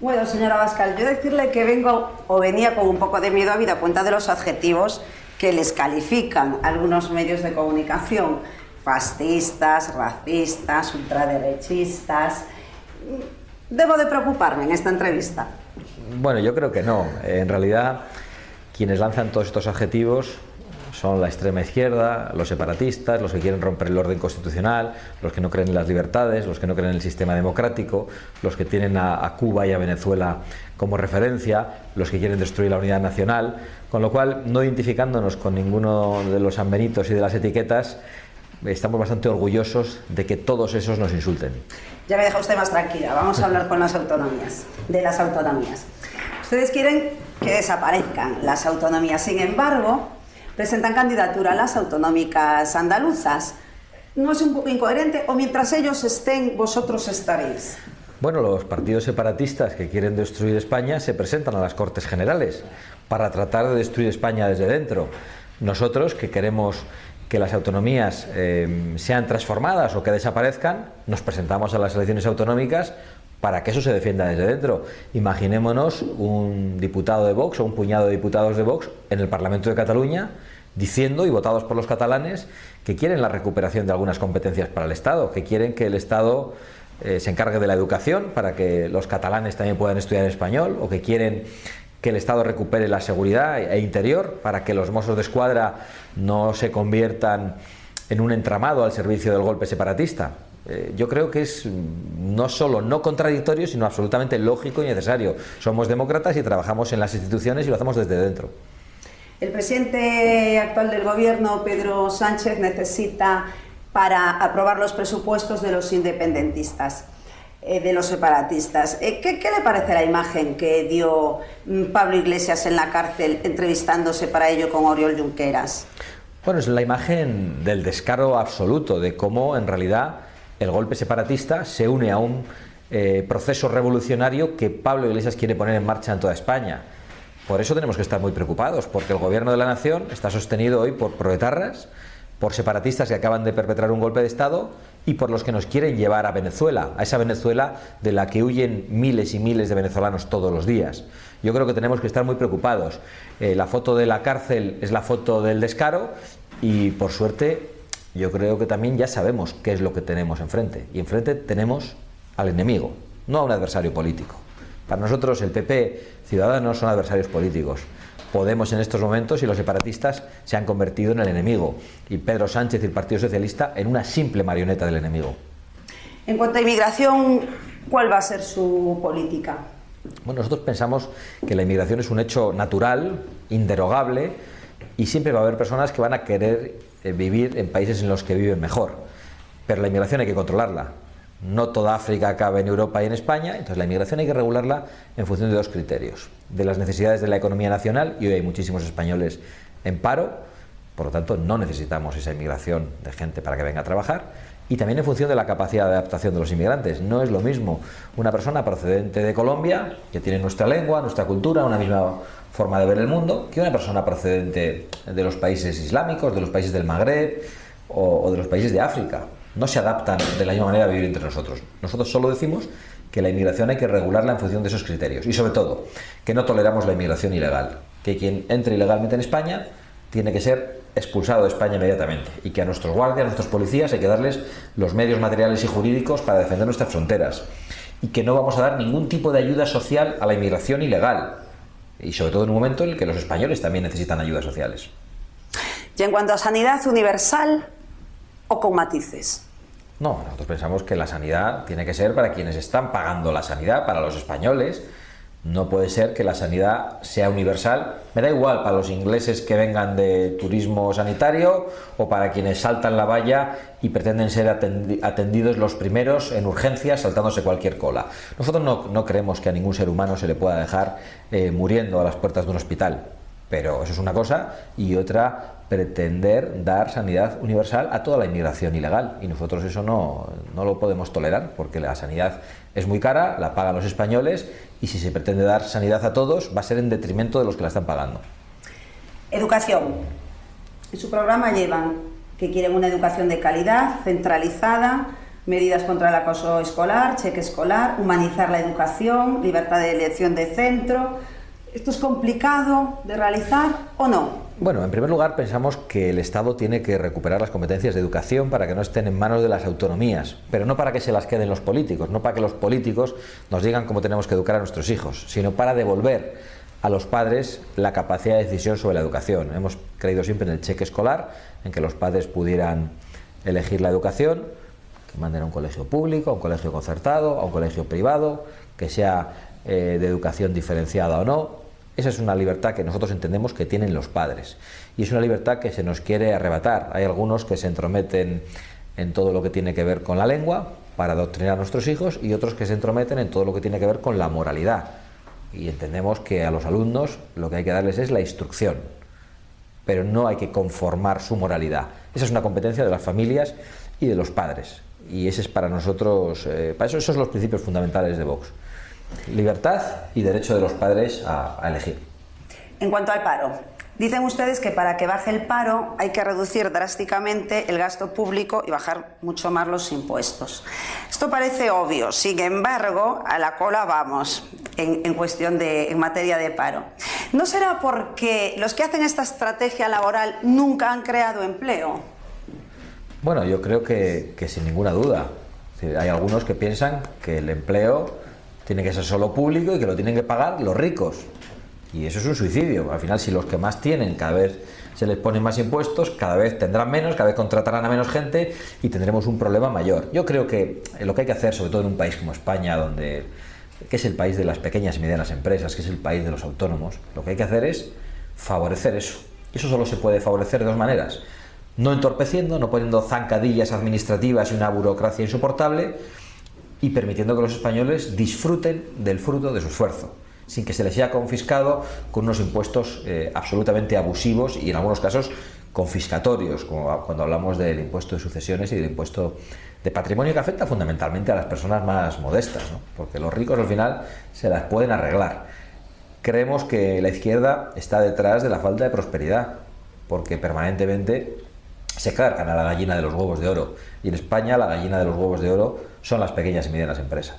S5: Bueno, señora Bascal, yo decirle que vengo o venía con un poco de miedo a vida cuenta de los adjetivos que les califican algunos medios de comunicación, fascistas, racistas, ultraderechistas. ¿Debo de preocuparme en esta entrevista?
S6: Bueno, yo creo que no. En realidad, quienes lanzan todos estos adjetivos son la extrema izquierda, los separatistas, los que quieren romper el orden constitucional, los que no creen en las libertades, los que no creen en el sistema democrático, los que tienen a, Cuba y a Venezuela como referencia, los que quieren destruir la unidad nacional, con lo cual, no identificándonos con ninguno de los sanbenitos y de las etiquetas, estamos bastante orgullosos de que todos esos nos insulten.
S7: Ya me deja usted más tranquila, vamos a hablar con las autonomías, de las autonomías. Ustedes quieren que desaparezcan las autonomías, sin embargo, presentan candidatura a las autonómicas andaluzas. ¿No es un poco incoherente o mientras ellos estén, vosotros estaréis?
S6: Bueno, los partidos separatistas que quieren destruir España se presentan a las Cortes Generales para tratar de destruir España desde dentro. Nosotros, que queremos que las autonomías eh, sean transformadas o que desaparezcan, nos presentamos a las elecciones autonómicas para que eso se defienda desde dentro. Imaginémonos un diputado de Vox o un puñado de diputados de Vox en el Parlamento de Cataluña diciendo y votados por los catalanes que quieren la recuperación de algunas competencias para el Estado, que quieren que el Estado eh, se encargue de la educación para que los catalanes también puedan estudiar español o que quieren que el Estado recupere la seguridad e interior para que los mozos de escuadra no se conviertan en un entramado al servicio del golpe separatista. Eh, yo creo que es no solo no contradictorio, sino absolutamente lógico y necesario. Somos demócratas y trabajamos en las instituciones y lo hacemos desde dentro.
S7: El presidente actual del gobierno, Pedro Sánchez, necesita para aprobar los presupuestos de los independentistas, eh, de los separatistas. Eh, ¿qué, ¿Qué le parece la imagen que dio mm, Pablo Iglesias en la cárcel entrevistándose para ello con Oriol Junqueras?
S6: Bueno, es la imagen del descaro absoluto, de cómo en realidad el golpe separatista se une a un eh, proceso revolucionario que Pablo Iglesias quiere poner en marcha en toda España. Por eso tenemos que estar muy preocupados, porque el gobierno de la nación está sostenido hoy por proetarras, por separatistas que acaban de perpetrar un golpe de Estado y por los que nos quieren llevar a Venezuela, a esa Venezuela de la que huyen miles y miles de venezolanos todos los días. Yo creo que tenemos que estar muy preocupados. Eh, la foto de la cárcel es la foto del descaro y por suerte yo creo que también ya sabemos qué es lo que tenemos enfrente. Y enfrente tenemos al enemigo, no a un adversario político. Para nosotros el PP, Ciudadanos son adversarios políticos. Podemos en estos momentos y los separatistas se han convertido en el enemigo y Pedro Sánchez y el Partido Socialista en una simple marioneta del enemigo.
S7: En cuanto a inmigración, ¿cuál va a ser su política?
S6: Bueno, nosotros pensamos que la inmigración es un hecho natural, inderogable, y siempre va a haber personas que van a querer eh, vivir en países en los que viven mejor. Pero la inmigración hay que controlarla. No toda África cabe en Europa y en España, entonces la inmigración hay que regularla en función de dos criterios. De las necesidades de la economía nacional, y hoy hay muchísimos españoles en paro, por lo tanto no necesitamos esa inmigración de gente para que venga a trabajar, y también en función de la capacidad de adaptación de los inmigrantes. No es lo mismo una persona procedente de Colombia, que tiene nuestra lengua, nuestra cultura, una misma forma de ver el mundo que una persona procedente de los países islámicos, de los países del Magreb o, de los países de África. No se adaptan de la misma manera a vivir entre nosotros. Nosotros solo decimos que la inmigración hay que regularla en función de esos criterios. Y sobre todo que no toleramos la inmigración ilegal, que quien entre ilegalmente en España tiene que ser expulsado de España inmediatamente. Y que a nuestros guardias, a nuestros policías hay que darles los medios materiales y jurídicos para defender nuestras fronteras. Y que no vamos a dar ningún tipo de ayuda social a la inmigración ilegal, y sobre todo en un momento en el que los españoles también necesitan ayudas sociales.
S7: Y en cuanto a sanidad universal o con matices.
S6: No, nosotros pensamos que la sanidad tiene que ser para quienes están pagando la sanidad, para los españoles, no puede ser que la sanidad sea universal. Me da igual para los ingleses que vengan de turismo sanitario o para quienes saltan la valla y pretenden ser atendidos los primeros en urgencias saltándose cualquier cola. Nosotros no, creemos que a ningún ser humano se le pueda dejar eh, muriendo a las puertas de un hospital. Pero eso es una cosa y otra pretender dar sanidad universal a toda la inmigración ilegal. Y nosotros eso no, no lo podemos tolerar porque la sanidad es muy cara, la pagan los españoles y si se pretende dar sanidad a todos va a ser en detrimento de los que la están pagando.
S7: Educación. En su programa llevan que quieren una educación de calidad, centralizada, medidas contra el acoso escolar, cheque escolar, humanizar la educación, libertad de elección de centro. ¿Esto es complicado de realizar o no?
S6: Bueno, en primer lugar pensamos que el Estado tiene que recuperar las competencias de educación para que no estén en manos de las autonomías, pero no para que se las queden los políticos, no para que los políticos nos digan cómo tenemos que educar a nuestros hijos, sino para devolver a los padres la capacidad de decisión sobre la educación. Hemos creído siempre en el cheque escolar, en que los padres pudieran elegir la educación, que manden a un colegio público, a un colegio concertado, a un colegio privado, que sea eh, de educación diferenciada o no. Esa es una libertad que nosotros entendemos que tienen los padres. Y es una libertad que se nos quiere arrebatar. Hay algunos que se entrometen en todo lo que tiene que ver con la lengua para adoctrinar a nuestros hijos y otros que se entrometen en todo lo que tiene que ver con la moralidad. Y entendemos que a los alumnos lo que hay que darles es la instrucción, pero no hay que conformar su moralidad. Esa es una competencia de las familias y de los padres. Y ese es para nosotros, eh, para eso esos son los principios fundamentales de Vox. Libertad y derecho de los padres a elegir.
S7: En cuanto al paro, Dicen ustedes que para que baje el paro hay que reducir drásticamente el gasto público y bajar mucho más los impuestos. Esto parece obvio, sin embargo, a la cola vamos en, cuestión de en materia de paro. ¿No será porque los que hacen esta estrategia laboral nunca han creado empleo?
S6: Bueno, yo creo que, que sin ninguna duda. Hay algunos que piensan que el empleo tiene que ser solo público y que lo tienen que pagar los ricos. Y eso es un suicidio. Al final, si los que más tienen cada vez se les ponen más impuestos, cada vez tendrán menos, cada vez contratarán a menos gente y tendremos un problema mayor. Yo creo que lo que hay que hacer, sobre todo en un país como España, donde que es el país de las pequeñas y medianas empresas, que es el país de los autónomos, lo que hay que hacer es favorecer eso. Eso solo se puede favorecer de dos maneras. No entorpeciendo, no poniendo zancadillas administrativas y una burocracia insoportable, y permitiendo que los españoles disfruten del fruto de su esfuerzo sin que se les haya confiscado con unos impuestos eh, absolutamente abusivos y en algunos casos confiscatorios, como cuando hablamos del impuesto de sucesiones y del impuesto de patrimonio que afecta fundamentalmente a las personas más modestas, porque los ricos al final se las pueden arreglar. Creemos que la izquierda está detrás de la falta de prosperidad, porque permanentemente se cargan a la gallina de los huevos de oro. Y en España la gallina de los huevos de oro son las pequeñas y medianas empresas.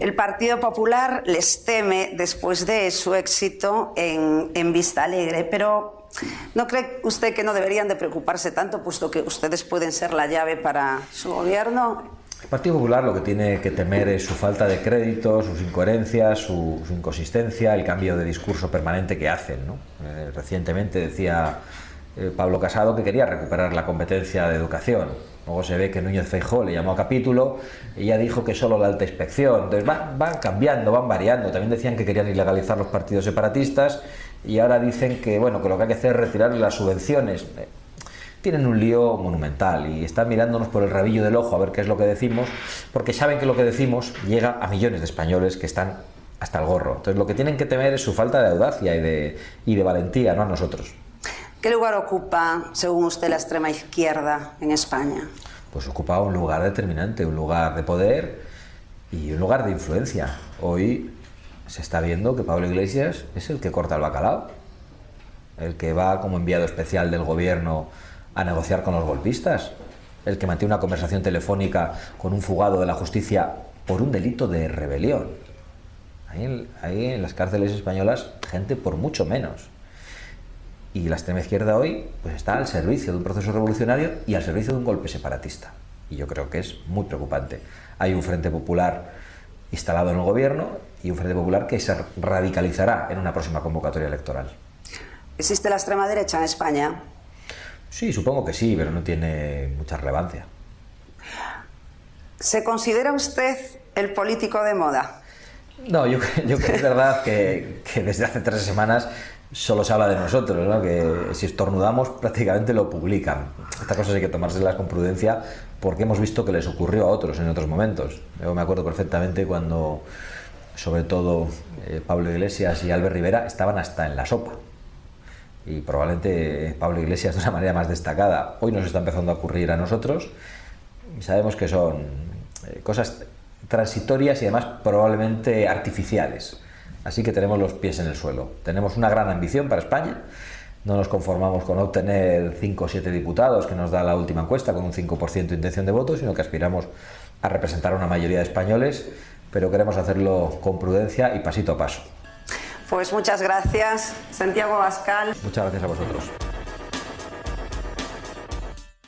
S7: El Partido Popular les teme después de su éxito en, Vista Alegre, pero ¿no cree usted que no deberían de preocuparse tanto, puesto que ustedes pueden ser la llave para su gobierno?
S6: El Partido Popular lo que tiene que temer es su falta de crédito, sus incoherencias, su, inconsistencia, el cambio de discurso permanente que hacen. Eh, recientemente decía eh, Pablo Casado que quería recuperar la competencia de educación Luego se ve que Núñez Feijó le llamó a capítulo y ya dijo que solo la alta inspección. Entonces van, cambiando, van variando. También decían que querían ilegalizar los partidos separatistas y ahora dicen que bueno que lo que hay que hacer es retirar las subvenciones. Eh, tienen un lío monumental y están mirándonos por el rabillo del ojo a ver qué es lo que decimos, porque saben que lo que decimos llega a millones de españoles que están hasta el gorro. Entonces lo que tienen que temer es su falta de audacia y de, y de valentía, no a nosotros.
S7: ¿Qué lugar ocupa, según usted, la extrema izquierda en España?
S6: Pues ocupa un lugar determinante, un lugar de poder y un lugar de influencia. Hoy se está viendo que Pablo Iglesias es el que corta el bacalao, el que va como enviado especial del gobierno a negociar con los golpistas, el que mantiene una conversación telefónica con un fugado de la justicia por un delito de rebelión. Hay, en las cárceles españolas gente por mucho menos. Y la extrema izquierda hoy pues está al servicio de un proceso revolucionario y al servicio de un golpe separatista. Y yo creo que es muy preocupante. Hay un Frente Popular instalado en el gobierno y un Frente Popular que se radicalizará en una próxima convocatoria electoral.
S7: ¿Existe la extrema derecha en España?
S6: Sí, supongo que sí, pero no tiene mucha relevancia.
S7: ¿Se considera usted el político de moda?
S6: No, yo, yo creo que es verdad que, que desde hace tres semanas solo se habla de nosotros, ¿no? que si estornudamos prácticamente lo publican. Estas cosas hay que tomárselas con prudencia porque hemos visto que les ocurrió a otros en otros momentos. Yo me acuerdo perfectamente cuando, sobre todo, eh, Pablo Iglesias y Albert Rivera estaban hasta en la sopa. Y probablemente Pablo Iglesias de una manera más destacada. Hoy nos está empezando a ocurrir a nosotros sabemos que son eh, cosas transitorias y además probablemente artificiales Así que tenemos los pies en el suelo. Tenemos una gran ambición para España. No nos conformamos con obtener 5 o 7 diputados que nos da la última encuesta con un 5% de intención de voto, sino que aspiramos a representar a una mayoría de españoles, pero queremos hacerlo con prudencia y pasito a paso.
S7: Pues muchas gracias, Santiago Bascal.
S6: Muchas gracias a vosotros.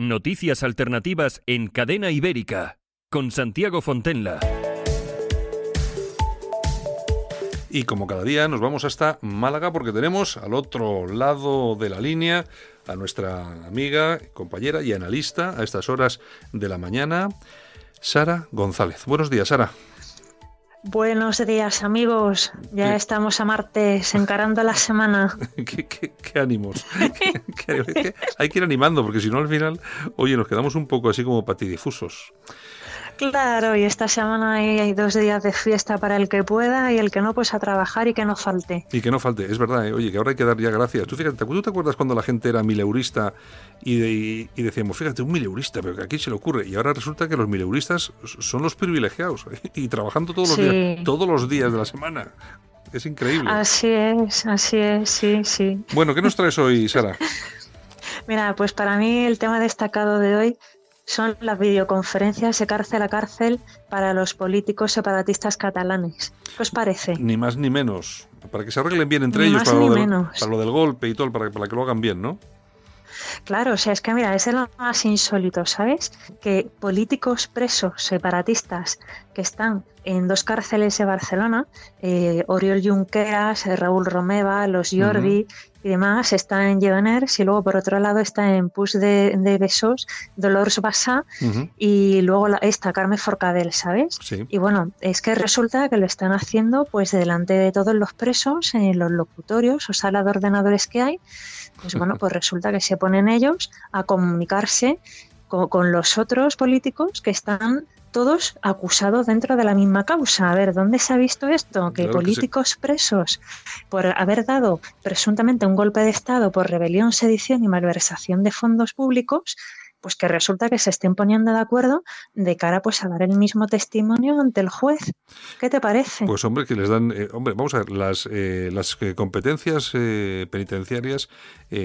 S1: Noticias alternativas en Cadena Ibérica con Santiago Fontenla.
S2: Y como cada día nos vamos hasta Málaga porque tenemos al otro lado de la línea a nuestra amiga, compañera y analista a estas horas de la mañana, Sara González. Buenos días, Sara.
S8: Buenos días amigos, ya estamos a martes encarando la semana.
S2: ¿Qué, ánimos? hay que ir animando porque si no al final, oye, nos quedamos un poco así como patidifusos.
S8: Claro, y esta semana hay, dos días de fiesta para el que pueda y el que no, pues a trabajar y que no falte.
S2: Y que no falte, es verdad, ¿eh? oye, que ahora hay que dar ya gracias. Tú fíjate, ¿tú te acuerdas cuando la gente era mileurista y, y, decíamos, fíjate, un mileurista, pero que aquí se le ocurre? Y ahora resulta que los mileuristas son los privilegiados y trabajando todos los días, todos los días de la semana. Es increíble.
S8: Así es, así es, sí, sí.
S2: Bueno, ¿qué nos traes hoy, Sara?
S8: Mira, pues para mí el tema destacado de hoy son las videoconferencias de cárcel a cárcel para los políticos separatistas catalanes. ¿Qué os parece?
S2: Ni más ni menos. Para que se arreglen bien entre ellos, para lo, del, para lo, del, golpe y todo, para, para que lo hagan bien, ¿no?
S8: Claro, o sea, es que mira, es lo más insólito, ¿sabes? Que políticos presos separatistas que están en dos cárceles de Barcelona, eh, Oriol Junqueras, Raúl Romeva, los Jordi y demás, están en Llevaners y luego por otro lado está en Pus de, Besos, Dolores Bassa y luego la, esta Carmen Forcadell, ¿sabes? Y bueno, es que resulta que lo están haciendo pues delante de todos los presos en los locutorios o salas de ordenadores que hay pues bueno, pues resulta que se ponen ellos a comunicarse con, los otros políticos que están todos acusados dentro de la misma causa. A ver, ¿dónde se ha visto esto? Que políticos presos por haber dado presuntamente un golpe de Estado por rebelión, sedición y malversación de fondos públicos pues que resulta que se estén poniendo de acuerdo de cara pues a dar el mismo testimonio ante el juez. ¿Qué te parece?
S2: Pues hombre, que les dan, eh, hombre, vamos a ver, las, eh, las eh, competencias penitenciarias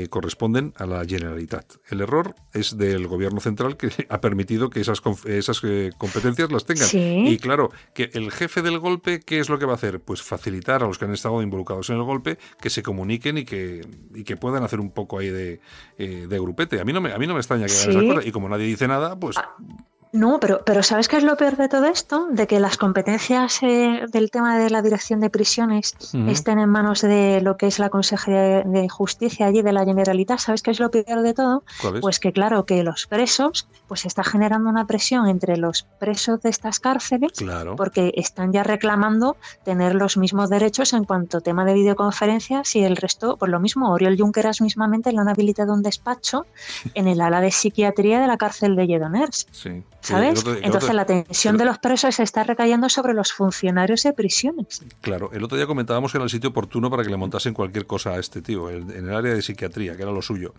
S2: corresponden a la Generalitat. El error es del gobierno central que ha permitido que esas, esas competencias las tengan. Y claro, que el jefe del golpe, ¿qué es lo que va a hacer? Pues facilitar a los que han estado involucrados en el golpe que se comuniquen y que, y que puedan hacer un poco ahí de, de grupete. A mí no me, a mí no me extraña que y como nadie dice nada, pues... Ah,
S8: no, pero, pero ¿sabes qué es lo peor de todo esto? De que las competencias eh, del tema de la dirección de prisiones estén en manos de lo que es la Consejería de Justicia allí de la Generalitat. ¿Sabes qué es lo peor de todo? Pues que claro, que los presos, pues está generando una presión entre los presos de estas cárceles, porque están ya reclamando tener los mismos derechos en cuanto a tema de videoconferencias y el resto, por lo mismo, Oriol Junqueras mismamente le han habilitado un despacho en el ala de psiquiatría de la cárcel de Lledoners.
S2: Sí.
S8: ¿Sabes? Entonces la tensión de los presos está recayendo sobre los funcionarios de prisiones.
S2: Claro, el otro día comentábamos que era el sitio oportuno para que le montasen cualquier cosa a este tío, en el área de psiquiatría, que era lo suyo.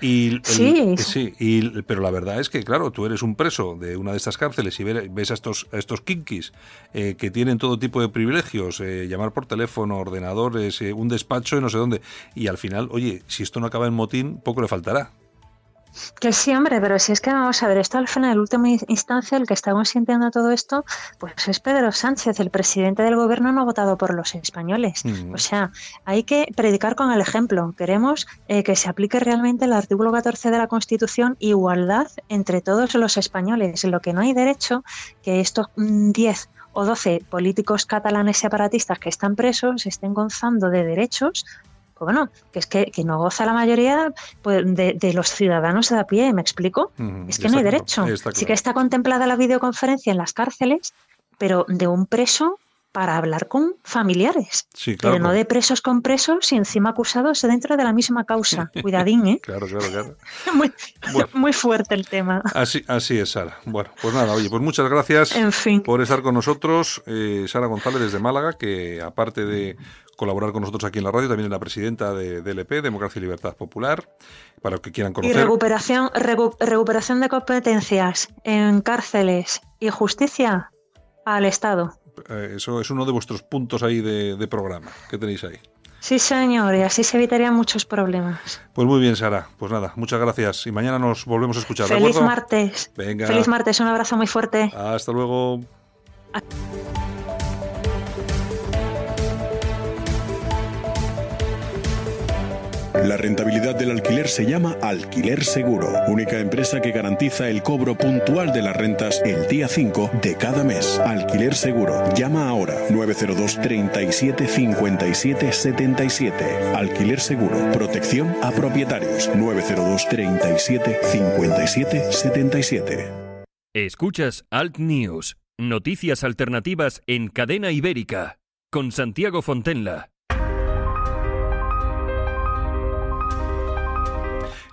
S2: Y
S8: sí,
S2: sí y, pero la verdad es que, claro, tú eres un preso de una de estas cárceles y ves a estos, a estos kinkis eh, que tienen todo tipo de privilegios, eh, llamar por teléfono, ordenadores, eh, un despacho y no sé dónde. Y al final, oye, si esto no acaba en motín, poco le faltará.
S8: Que sí, hombre, pero si es que vamos a ver, esto al final, en última instancia, el que está consintiendo todo esto, pues es Pedro Sánchez, el presidente del gobierno no ha votado por los españoles. Mm. O sea, hay que predicar con el ejemplo. Queremos eh, que se aplique realmente el artículo 14 de la Constitución, igualdad entre todos los españoles. Lo que no hay derecho que estos 10 mm, o 12 políticos catalanes separatistas que están presos estén gozando de derechos pues bueno, que es que, no goza la mayoría pues, de, los ciudadanos de a pie, ¿me explico? es que no hay derecho. Sí que está contemplada la videoconferencia en las cárceles, pero de un preso para hablar con familiares.
S2: Sí, claro.
S8: Pero no de presos con presos y encima acusados dentro de la misma causa. Cuidadín, ¿eh?
S2: Claro, claro, claro.
S8: muy,
S2: Bueno.
S8: muy fuerte el tema.
S2: Así, así es, Sara. Bueno, pues nada, oye, pues muchas gracias
S8: En fin.
S2: por estar con nosotros. Eh, Sara González desde Málaga, que aparte de colaborar con nosotros aquí en la radio, también es la presidenta de DLP, Democracia y Libertad Popular, para los que quieran
S8: Y
S2: conocer.
S8: recuperación, recu- recuperación de competencias en cárceles y justicia al Estado.
S2: Eh, eso es uno de vuestros puntos ahí de, de programa que tenéis ahí.
S8: Sí, señor, y así se evitarían muchos problemas.
S2: Pues muy bien, Sara. Pues nada, muchas gracias. Y mañana nos volvemos a escuchar. ¿de
S8: Feliz martes.
S2: Venga.
S8: Feliz martes, un abrazo muy fuerte.
S2: Hasta luego.
S9: La rentabilidad del alquiler se llama Alquiler Seguro, única empresa que garantiza el cobro puntual de las rentas el día 5 de cada mes. Alquiler Seguro. Llama ahora 902 37 57 77. Alquiler Seguro. Protección a propietarios 902 37 57 77.
S1: Escuchas Alt News, noticias alternativas en cadena ibérica, con Santiago Fontenla.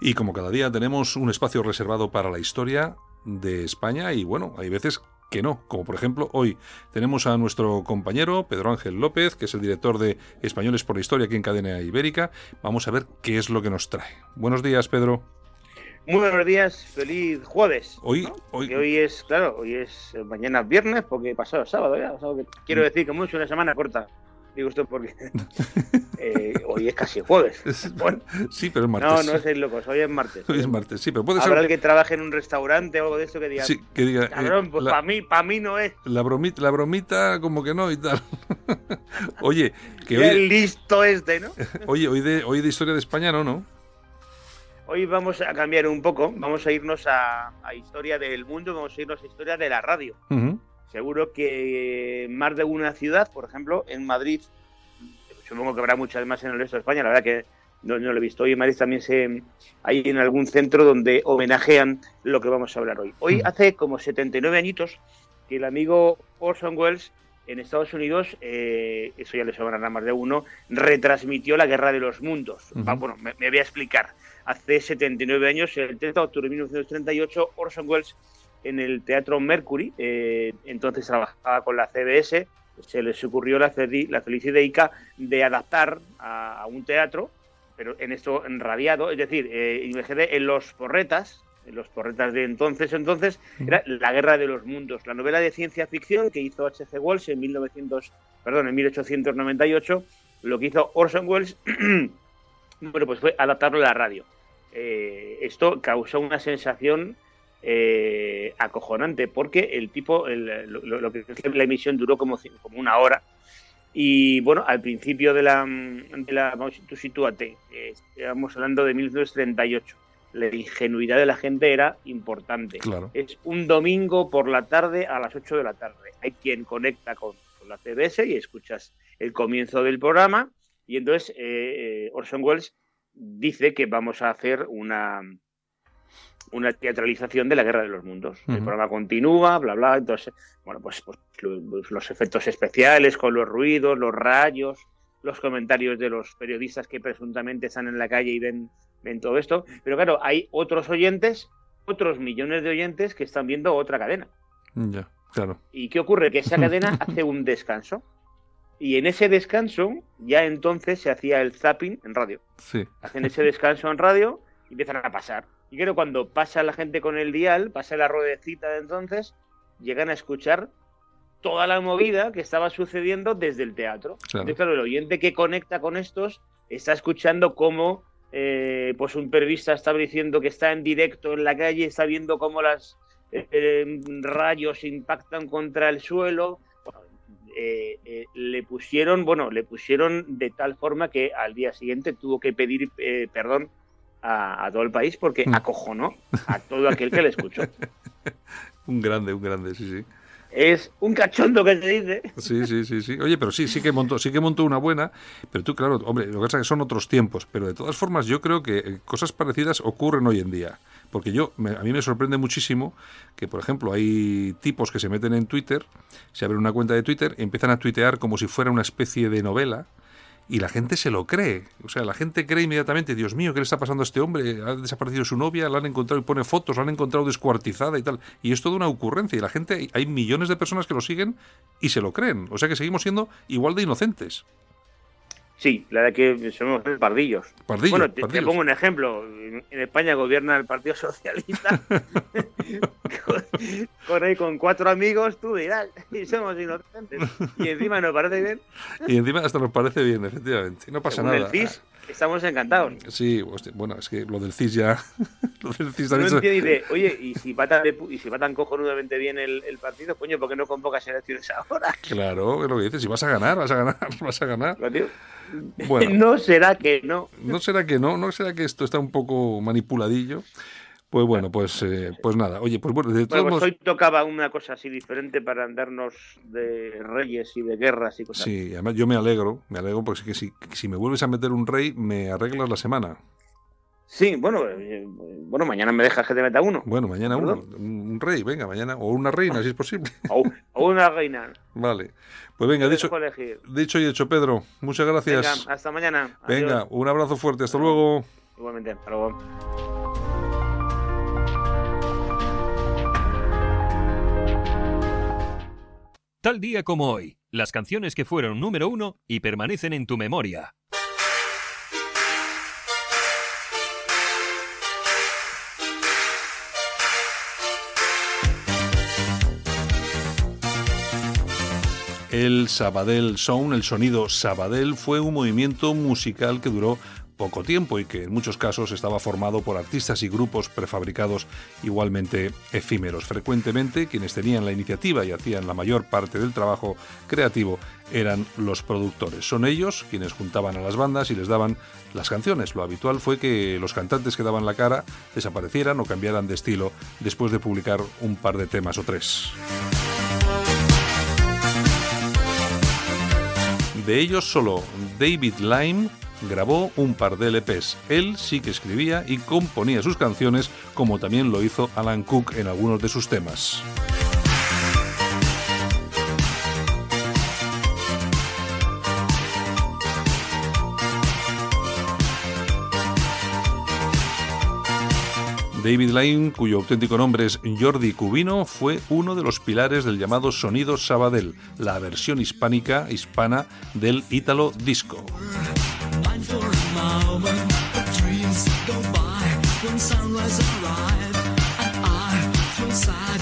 S2: Y como cada día tenemos un espacio reservado para la historia de España y bueno, hay veces que no, como por ejemplo hoy tenemos a nuestro compañero Pedro Ángel López, que es el director de Españoles por la Historia aquí en Cadena Ibérica. Vamos a ver qué es lo que nos trae. Buenos días, Pedro.
S10: Muy buenos días, feliz jueves.
S2: Hoy,
S10: ¿no?
S2: hoy,
S10: Que hoy es, claro, hoy es eh, mañana viernes, porque pasado sábado ya. o sea, que quiero
S2: Mm.
S10: decir que mucho una semana corta. Digo esto porque eh, hoy es casi jueves. Bueno,
S2: sí, pero es martes.
S10: no, no seis locos, hoy es martes.
S2: Hoy es martes, sí, pero puede
S10: Habrá
S2: ser
S10: el que trabaje en un restaurante o algo de eso que diga,
S2: sí, que diga eh,
S10: cabrón, pues para mí, para mí no es.
S2: la bromita, la bromita como que no y tal. Oye, que
S10: Qué
S2: hoy,
S10: listo este, ¿no?
S2: oye, hoy de hoy de historia de España no, ¿no?
S10: Hoy vamos a cambiar un poco, vamos a irnos a, a historia del mundo, vamos a irnos a historia de la radio.
S2: Ujú.
S10: Seguro que más de una ciudad, por ejemplo, en Madrid, supongo que habrá muchas más en el resto de España, la verdad que no, no lo he visto. Hoy en Madrid también se, hay en algún centro donde homenajean lo que vamos a hablar hoy. Hoy
S2: Mm.
S10: hace como 79 añitos que el amigo Orson Welles en Estados Unidos, eh, eso ya le sonará más de uno, retransmitió la Guerra de los Mundos. Va, bueno, me, me voy a explicar. Hace 79 años, el 30 de octubre de 1938, Orson Welles en el Teatro Mercury, eh, entonces trabajaba con la CBS, se les ocurrió la, la feliz idea de adaptar a, a un teatro, pero en esto en radiado, es decir, eh, en los porretas, en los porretas de entonces, entonces, era La Guerra de los Mundos, la novela de ciencia ficción que hizo H.C. Wells en 1900, perdón, en 1898, lo que hizo Orson Welles, bueno, pues fue adaptarlo a la radio. Eh, esto causó una sensación eh, acojonante porque el tipo, el- lo, lo que la emisión duró como, como una hora y bueno, al principio de la, de la vamos, tú sitúate, eh, estamos hablando de 1938. La ingenuidad de la gente era importante.
S2: Claro.
S10: Es un domingo por la tarde a las 8 de la tarde. Hay quien conecta con, con la CBS y escuchas el comienzo del programa y entonces eh, eh, Orson Welles dice que vamos a hacer una, una teatralización de la Guerra de los Mundos. El programa continúa, bla, bla. Entonces, bueno, pues, pues, pues los efectos especiales con los ruidos, los rayos, los comentarios de los periodistas que presuntamente están en la calle y ven, ven todo esto. Pero claro, hay otros oyentes, otros millones de oyentes que están viendo otra cadena.
S2: Ya, claro.
S10: ¿Y qué ocurre? Que esa cadena hace un descanso. Y en ese descanso, ya entonces se hacía el zapping en radio.
S2: Sí.
S10: Hacen ese descanso en radio y empiezan a pasar. Y creo cuando pasa la gente con el dial, pasa la ruedecita de entonces, llegan a escuchar toda la movida que estaba sucediendo desde el teatro.
S2: Claro.
S10: Entonces, claro, el oyente que conecta con estos está escuchando cómo eh, pues un periodista está diciendo que está en directo en la calle, está viendo cómo las eh, rayos impactan contra el suelo. Bueno, eh, le pusieron, bueno, le pusieron de tal forma que al día siguiente tuvo que pedir eh, perdón a, a todo el país porque
S2: Mm.
S10: acojonó a todo aquel que le escuchó.
S2: Un grande, un grande, sí, sí.
S10: es un cachondo que te dice.
S2: Sí, sí, sí, sí. Oye, pero sí, sí que montó, sí que montó una buena, pero tú, claro, hombre, lo que pasa es que son otros tiempos, pero de todas formas yo creo que eh, cosas parecidas ocurren hoy en día. Porque yo, a mí me sorprende muchísimo que, por ejemplo, hay tipos que se meten en Twitter, se abren una cuenta de Twitter, y empiezan a tuitear como si fuera una especie de novela, y la gente se lo cree. O sea, la gente cree inmediatamente, Dios mío, ¿qué le está pasando a este hombre? Ha desaparecido su novia, la han encontrado y pone fotos, la han encontrado descuartizada y tal. Y es toda una ocurrencia. Y la gente, hay millones de personas que lo siguen y se lo creen. O sea que seguimos siendo igual de inocentes.
S10: Sí, la verdad que somos pardillos. bueno, te, pongo un ejemplo. En España gobierna el Partido Socialista. con, ahí con cuatro amigos, tú dirás, y somos inocentes. Y encima nos parece bien.
S2: y encima hasta nos parece bien, efectivamente. No pasa nada.
S10: El CIS, estamos encantados.
S2: Sí, bueno, es que lo del CIS ya.
S10: lo del CIS también. No dice, oye, y si va tan, y si va tan cojonudamente bien el, el, partido, coño, ¿por qué no convocas elecciones ahora?
S2: Claro, es lo que dices. Si vas a ganar, vas a ganar, vas a ganar.
S10: Bueno, no será que no.
S2: No será que no, no será que esto está un poco manipuladillo. Pues bueno, pues, eh, pues nada. Oye, pues bueno, de
S10: todos pues hoy tocaba una cosa así diferente para andarnos de reyes y de guerras y cosas.
S2: Sí, además yo me alegro, me alegro porque si, si me vuelves a meter un rey, me arreglas la semana.
S10: Sí, bueno, eh, bueno, mañana me dejas que te meta uno.
S2: Bueno, mañana uno. Un rey, venga, mañana. O una reina, si es posible.
S10: O, una reina.
S2: Vale. Pues venga, dicho, dicho y hecho, Pedro. Muchas gracias.
S10: Venga, hasta mañana.
S2: Venga, un abrazo fuerte. Hasta luego.
S10: Igualmente, hasta luego.
S1: Tal día como hoy, las canciones que fueron número uno y permanecen en tu memoria.
S2: El Sabadell Sound, el sonido Sabadell, fue un movimiento musical que duró poco tiempo y que en muchos casos estaba formado por artistas y grupos prefabricados igualmente efímeros. Frecuentemente quienes tenían la iniciativa y hacían la mayor parte del trabajo creativo eran los productores. Son ellos quienes juntaban a las bandas y les daban las canciones. Lo habitual fue que los cantantes que daban la cara desaparecieran o cambiaran de estilo después de publicar un par de temas o tres. De ellos solo David Lyme grabó un par de LPs. Él sí que escribía y componía sus canciones como también lo hizo Alan Cook en algunos de sus temas. David Lyne, cuyo auténtico nombre es Jordi Cubino, fue uno de los pilares del llamado sonido Sabadell, la versión hispánica hispana del Ítalo Disco.
S11: but dreams go by when sunrise arrives, and I feel sad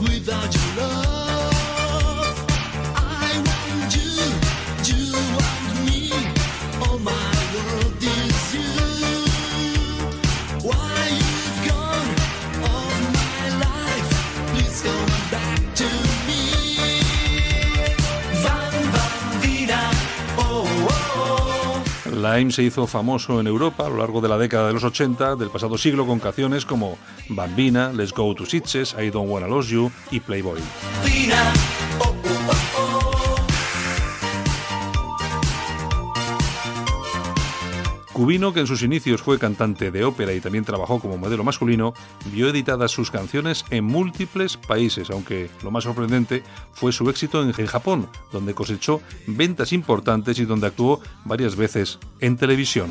S11: without you.
S2: Lime se hizo famoso en Europa a lo largo de la década de los 80 del pasado siglo con canciones como Bambina, Let's Go to Sitges, I Don't Wanna Lose You y Playboy. Cubino, que en sus inicios fue cantante de ópera y también trabajó como modelo masculino, vio editadas sus canciones en múltiples países, aunque lo más sorprendente fue su éxito en Japón, donde cosechó ventas importantes y donde actuó varias veces en televisión.